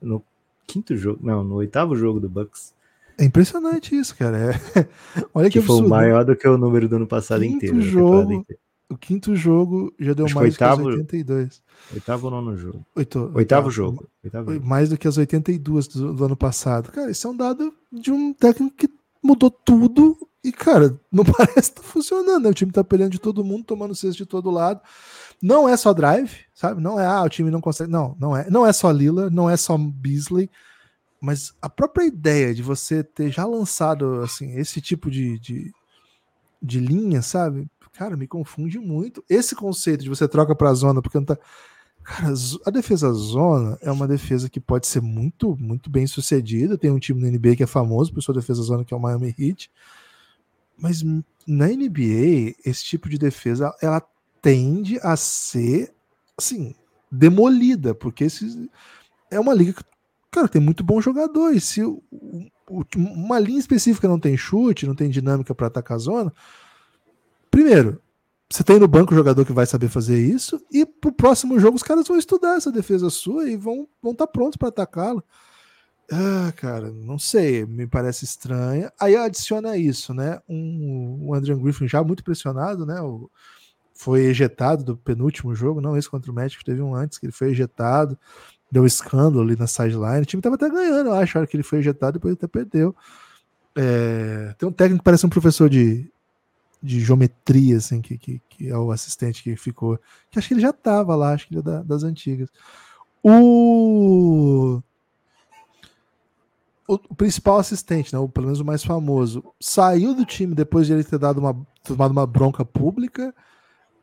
no quinto jogo, não, no oitavo jogo do Bucks,
É impressionante isso, cara. É- Olha que,
que foi
absurdo.
o maior do que o número do ano passado
Quinto
inteiro. temporada
jogo. O quinto jogo já deu
Acho
mais do que as
oitavo-
82.
Oitavo ou nono jogo?
Oito-
Oitavo jogo. Oitavo
Foi
jogo.
mais do que as 82 do, do ano passado. Cara, isso é um dado de um técnico que mudou tudo e, cara, não parece estar funcionando. né? O time tá peleando de todo mundo, tomando cesto de todo lado. Não é só drive, sabe? Não é, ah, o time não consegue. Não, não é. Não é só Lila, não é só Beasley. Mas a própria ideia de você ter já lançado, assim, esse tipo de, de, de linha, sabe? Cara, me confunde muito. Esse conceito de você troca pra zona porque não tá. Cara, a defesa zona é uma defesa que pode ser muito, muito bem sucedida. Tem um time na NBA que é famoso por sua defesa zona, que é o Miami Heat. Mas na NBA, esse tipo de defesa, ela tende a ser, assim, demolida, porque esse é uma liga que, cara, tem muito bons jogadores. Se uma linha específica não tem chute, não tem dinâmica para atacar a zona, primeiro, você tem no banco o jogador que vai saber fazer isso, e pro próximo jogo os caras vão estudar essa defesa sua e vão estar vão tá prontos para atacá-lo. Ah, cara, não sei, me parece estranha. Aí adiciona isso, né? Um, o Andrew Griffin já muito pressionado, né? O, foi ejetado do penúltimo jogo, não esse contra o México, teve um antes que ele foi ejetado, deu um escândalo ali na sideline. O time tava até ganhando, eu acho, a hora que ele foi ejetado, depois até perdeu. É, tem um técnico que parece um professor de, de geometria, assim, que, que, que, é o assistente que ficou. Que acho que ele já estava lá, acho que ele é da, das antigas. O, o, o, principal assistente, né, ou pelo menos o mais famoso, saiu do time depois de ele ter dado uma, tomado uma bronca pública.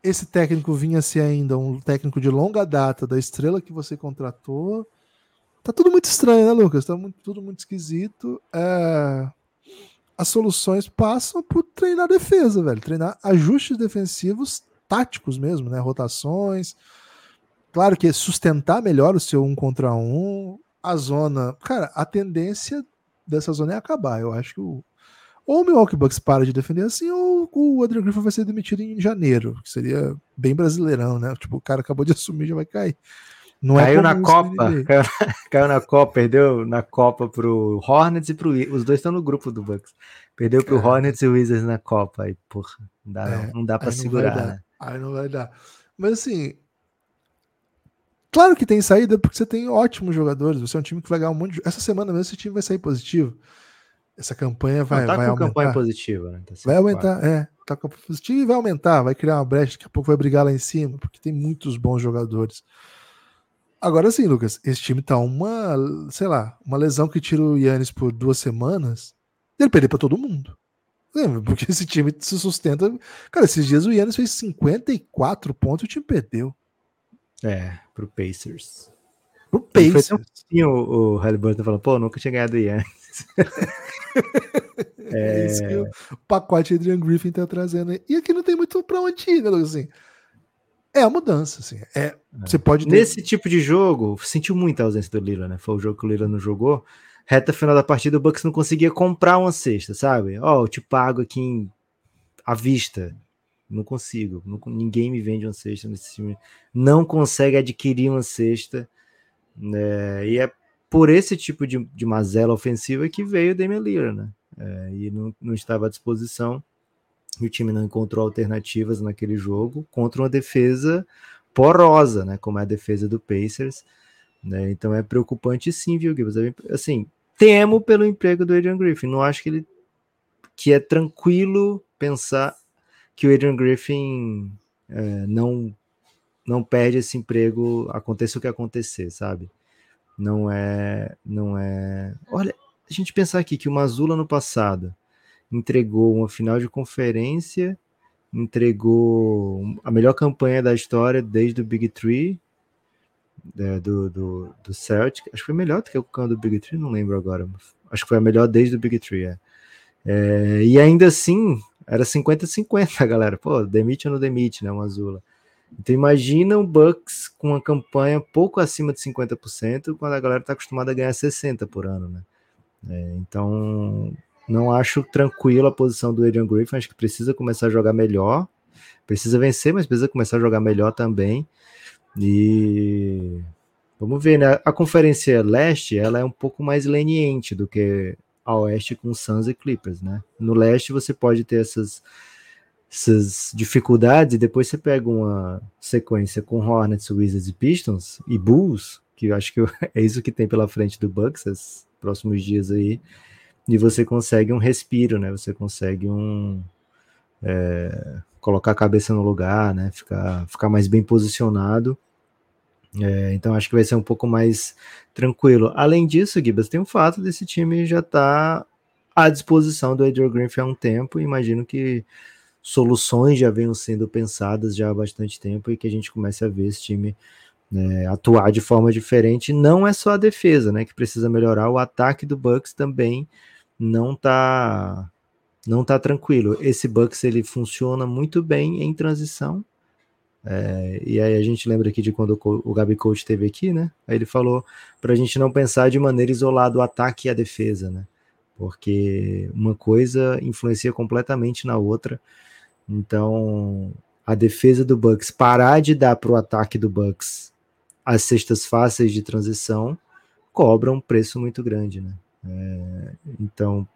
Esse técnico vinha ser ainda um técnico de longa data da estrela que você contratou. Tá tudo muito estranho, né, Lucas? Tá muito, tudo muito esquisito. É as soluções passam por treinar defesa, velho. Treinar ajustes defensivos táticos mesmo, né? Rotações. Claro que sustentar melhor o seu um contra um. A zona. Cara, a tendência dessa zona é acabar. Eu acho que o. Ou o Milwaukee Bucks para de defender assim, ou o Adrian Griffin vai ser demitido em janeiro, que seria bem brasileirão, né? Tipo, o cara acabou de assumir, já vai cair.
Não caiu é na Copa, caiu, caiu, na Copa, perdeu na Copa pro Hornets e pro os dois estão no grupo do Bucks. Perdeu pro é. Hornets e Wizards na Copa, aí porra, não dá, é, não dá para segurar,
né? Aí não vai dar. Mas assim, claro que tem saída porque você tem ótimos jogadores, você é um time que vai ganhar um monte de... essa semana mesmo esse time vai sair positivo. Essa campanha vai, não, tá vai com aumentar. campanha
positiva, né?
Tá vai aumentar, é. Tá com positivo e vai aumentar, vai criar uma brecha, daqui a pouco vai brigar lá em cima, porque tem muitos bons jogadores. Agora sim, Lucas, esse time tá uma, sei lá, uma lesão que tira o Yannis por duas semanas, ele perder para todo mundo. Lembra? Porque esse time se sustenta. Cara, esses dias o Yannis fez 54 pontos e o time perdeu.
É, pro Pacers.
Pro Pacers.
Foi o, o Halliburton falou, pô, nunca tinha ganhado o Yannis.
é... é isso que o pacote Adrian Griffin tá trazendo aí. E aqui não tem muito pra onde ir, né, Lucas? Assim, é a mudança, assim. É, é. Você pode
ter... Nesse tipo de jogo, sentiu muito a ausência do Lila, né? Foi o jogo que o Lila não jogou. Reta final da partida, o Bucks não conseguia comprar uma cesta, sabe? Ó, oh, eu te pago aqui em... à vista. Não consigo. Não... ninguém me vende uma cesta nesse time. Não consegue adquirir uma cesta. Né? E é por esse tipo de, de mazela ofensiva que veio o Damian Lillard, né? É, e não, não estava à disposição e o time não encontrou alternativas naquele jogo contra uma defesa porosa, né, como é a defesa do Pacers, né, então é preocupante sim, viu, Gibbs? É assim, temo pelo emprego do Adrian Griffin, não acho que ele que é tranquilo pensar que o Adrian Griffin é, não não perde esse emprego, aconteça o que acontecer, sabe? Não é, não é. Olha, a gente pensar aqui que o Mazula no passado entregou uma final de conferência, entregou a melhor campanha da história desde o Big Three, é, do, do, do Celtic. Acho que foi melhor do que o campo do Big Three, não lembro agora. Acho que foi a melhor desde o Big Three. É. É, e ainda assim, era 50-50, galera. Pô, demite ou não demite, né? O Azula. Então imagina o Bucks com uma campanha pouco acima de 50%, quando a galera está acostumada a ganhar 60% por ano, né? É, então não acho tranquilo a posição do Adrian Griffin, acho que precisa começar a jogar melhor. Precisa vencer, mas precisa começar a jogar melhor também. E vamos ver, né? A conferência leste, ela é um pouco mais leniente do que a oeste com Suns e Clippers, né? No leste você pode ter essas essas dificuldades e depois você pega uma sequência com Hornets, Wizards e Pistons e Bulls, que eu acho que é isso que tem pela frente do Bucks esses próximos dias aí e você consegue um respiro, né? Você consegue um é, colocar a cabeça no lugar, né? Ficar, ficar mais bem posicionado. É, então acho que vai ser um pouco mais tranquilo. Além disso, Gibas, tem o fato desse time já estar tá à disposição do Adrian Griffin há um tempo. Imagino que soluções já venham sendo pensadas já há bastante tempo e que a gente comece a ver esse time né, atuar de forma diferente. Não é só a defesa, né, que precisa melhorar, o ataque do Bucks também não tá não tá tranquilo. Esse Bucks ele funciona muito bem em transição. É, e aí a gente lembra aqui de quando o, Gabi Coach esteve aqui, né? Aí ele falou para a gente não pensar de maneira isolada o ataque e a defesa, né? Porque uma coisa influencia completamente na outra. Então, a defesa do Bucks parar de dar para o ataque do Bucks as cestas fáceis de transição, cobra um preço muito grande, né? É, então,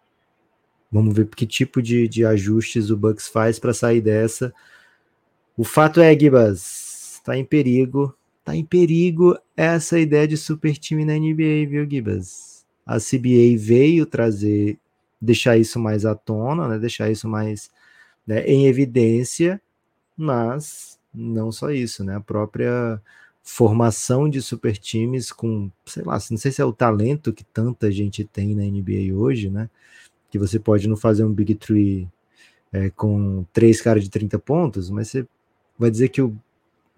vamos ver que tipo de, de ajustes o Bucks faz para sair dessa. O fato é, Gibas, está em perigo, está em perigo essa ideia de super time na NBA, viu, Gibas? A CBA veio trazer, deixar isso mais à tona, né? Deixar isso mais né, em evidência mas não só isso, né? A própria formação de super times com, sei lá, não sei se é o talento que tanta gente tem na NBA hoje, né? Que você pode não fazer um Big Three é, com três caras de 30 pontos, mas você vai dizer que o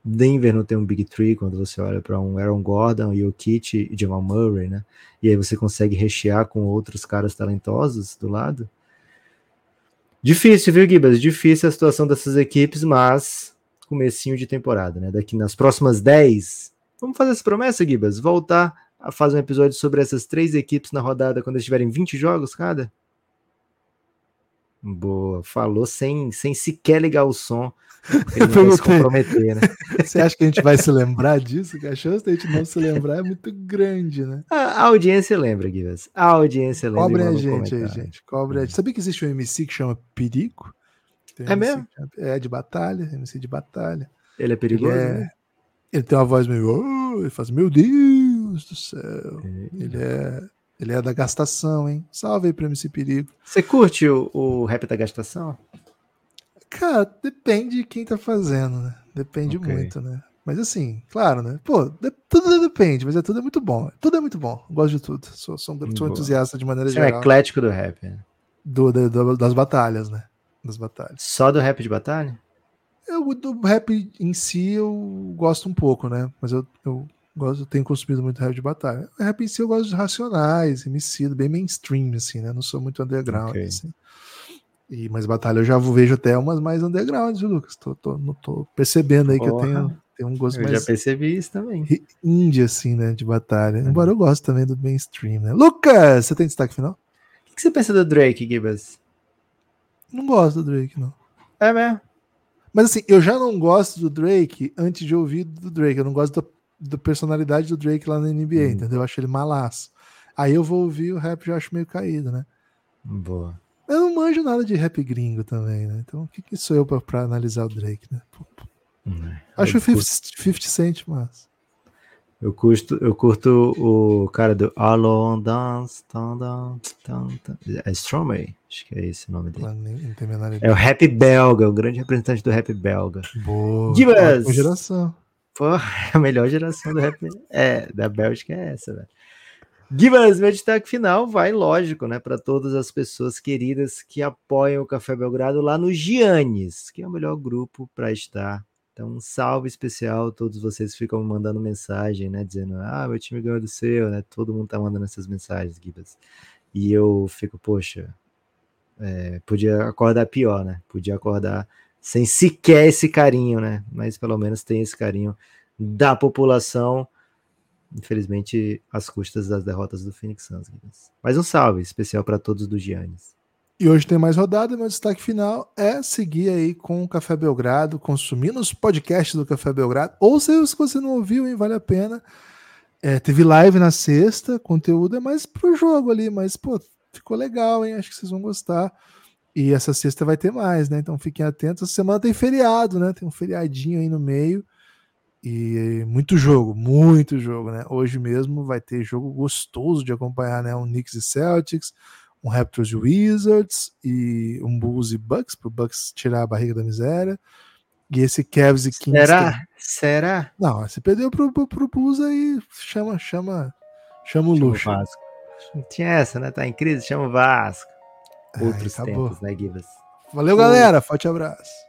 Denver não tem um Big Three quando você olha para um Aaron Gordon, Jokic e Jamal Murray, né? E aí você consegue rechear com outros caras talentosos do lado. Difícil, viu, Gibas? Difícil a situação dessas equipes, mas comecinho de temporada, né? Daqui nas próximas 10, vamos fazer essa promessa, Gibas? Voltar a fazer um episódio sobre essas três equipes na rodada quando eles tiverem 20 jogos cada? Boa, falou sem, sem sequer ligar o som.
Ele não se comprometer, né? Você acha que a gente vai se lembrar disso? Que a chance de a gente não se lembrar é muito grande, né?
A, audiência lembra, Guivas. A audiência lembra.
Cobre a gente aí, gente. Cobre a gente. Sabia que existe um MC que chama Perico?
Tem é mesmo?
É de batalha, MC de batalha.
Ele é perigoso, ele, é...
né? ele tem uma voz meio. Oh, ele faz, meu Deus do céu. Ele é ele é da gastação, hein? Salve aí pra MC Perigo.
Você curte o, o rap da gastação?
Cara, depende de quem tá fazendo, né? Depende okay. muito, né? Mas assim, claro, né? Pô, de, tudo depende, mas é tudo é muito bom. Tudo é muito bom. Gosto de tudo. Sou, sou, sou entusiasta de maneira
Você
geral.
é eclético do rap, né?
Do, do, do, das batalhas, né? Das batalhas.
Só do rap de batalha?
Eu, do rap em si eu gosto um pouco, né? Mas eu, eu gosto, tenho consumido muito rap de batalha. Rap em si eu gosto de Racionais, MC, bem mainstream, assim, né? Não sou muito underground, okay. assim. E, mas batalha eu já vejo até umas mais underground, viu, Lucas? Tô, tô, não tô percebendo aí Porra. que eu tenho, tenho um gosto
eu
mais.
já percebi isso também.
Indie, assim, né? De batalha. Uhum. Embora eu goste também do mainstream, né? Lucas, você tem destaque final?
O que, você pensa do Drake, Gibbs?
Não gosto do Drake, não.
É mesmo?
Mas assim, eu já não gosto do Drake antes de ouvir do Drake. Eu não gosto da da personalidade do Drake lá na NBA, hum. entendeu? Eu acho ele malaço. Aí eu vou ouvir o rap já acho meio caído, né?
Boa.
Eu não manjo nada de rap gringo também, né? Então o que, que sou eu pra, pra analisar o Drake, né? Hum, acho o 50, 50 Cent, mas.
Eu curto, eu curto o cara do Alone Dance, dance, dance, é Stromae, acho que é esse o nome dele. é o rap belga, o grande representante do rap belga.
Boa. Gibas!
geração. Pô, a melhor geração do rap é, da Bélgica é essa, velho. Gibas, meu destaque final vai, lógico, né, para todas as pessoas queridas que apoiam o Café Belgrado lá no Giannis, que é o melhor grupo para estar. Então, um salve especial, todos vocês ficam mandando mensagem, né, dizendo, ah, meu time ganhou do seu, né, todo mundo tá mandando essas mensagens, Gibas. E eu fico, poxa, é, podia acordar pior, né, podia acordar sem sequer esse carinho, né? Mas pelo menos tem esse carinho da população, infelizmente às custas das derrotas do Phoenix Suns. Mas um salve especial para todos do Giannis.
E hoje tem mais rodada, meu destaque final é seguir aí com o Café Belgrado, consumindo os podcasts do Café Belgrado, ou se você não ouviu, hein, vale a pena. É, teve live na sexta, conteúdo é mais pro jogo ali, mas pô, ficou legal, hein? Acho que vocês vão gostar. E essa sexta vai ter mais, né? Então fiquem atentos. Essa semana tem feriado, né? Tem um feriadinho aí no meio. E muito jogo, muito jogo, né? Hoje mesmo vai ter jogo gostoso de acompanhar, né? Um Knicks e Celtics, um Raptors e Wizards, e um Bulls e Bucks, para o Bucks tirar a barriga da miséria. E esse Cavs e Kings.
Será? Será?
Não, se perdeu pro, pro, pro Bulls aí, chama, chama, chama o luxo.
Chama. Não tinha essa, né? Tá em crise, chama o Vasco. Outros Ai, tempos, né, Gibas?
Valeu, galera. Forte abraço.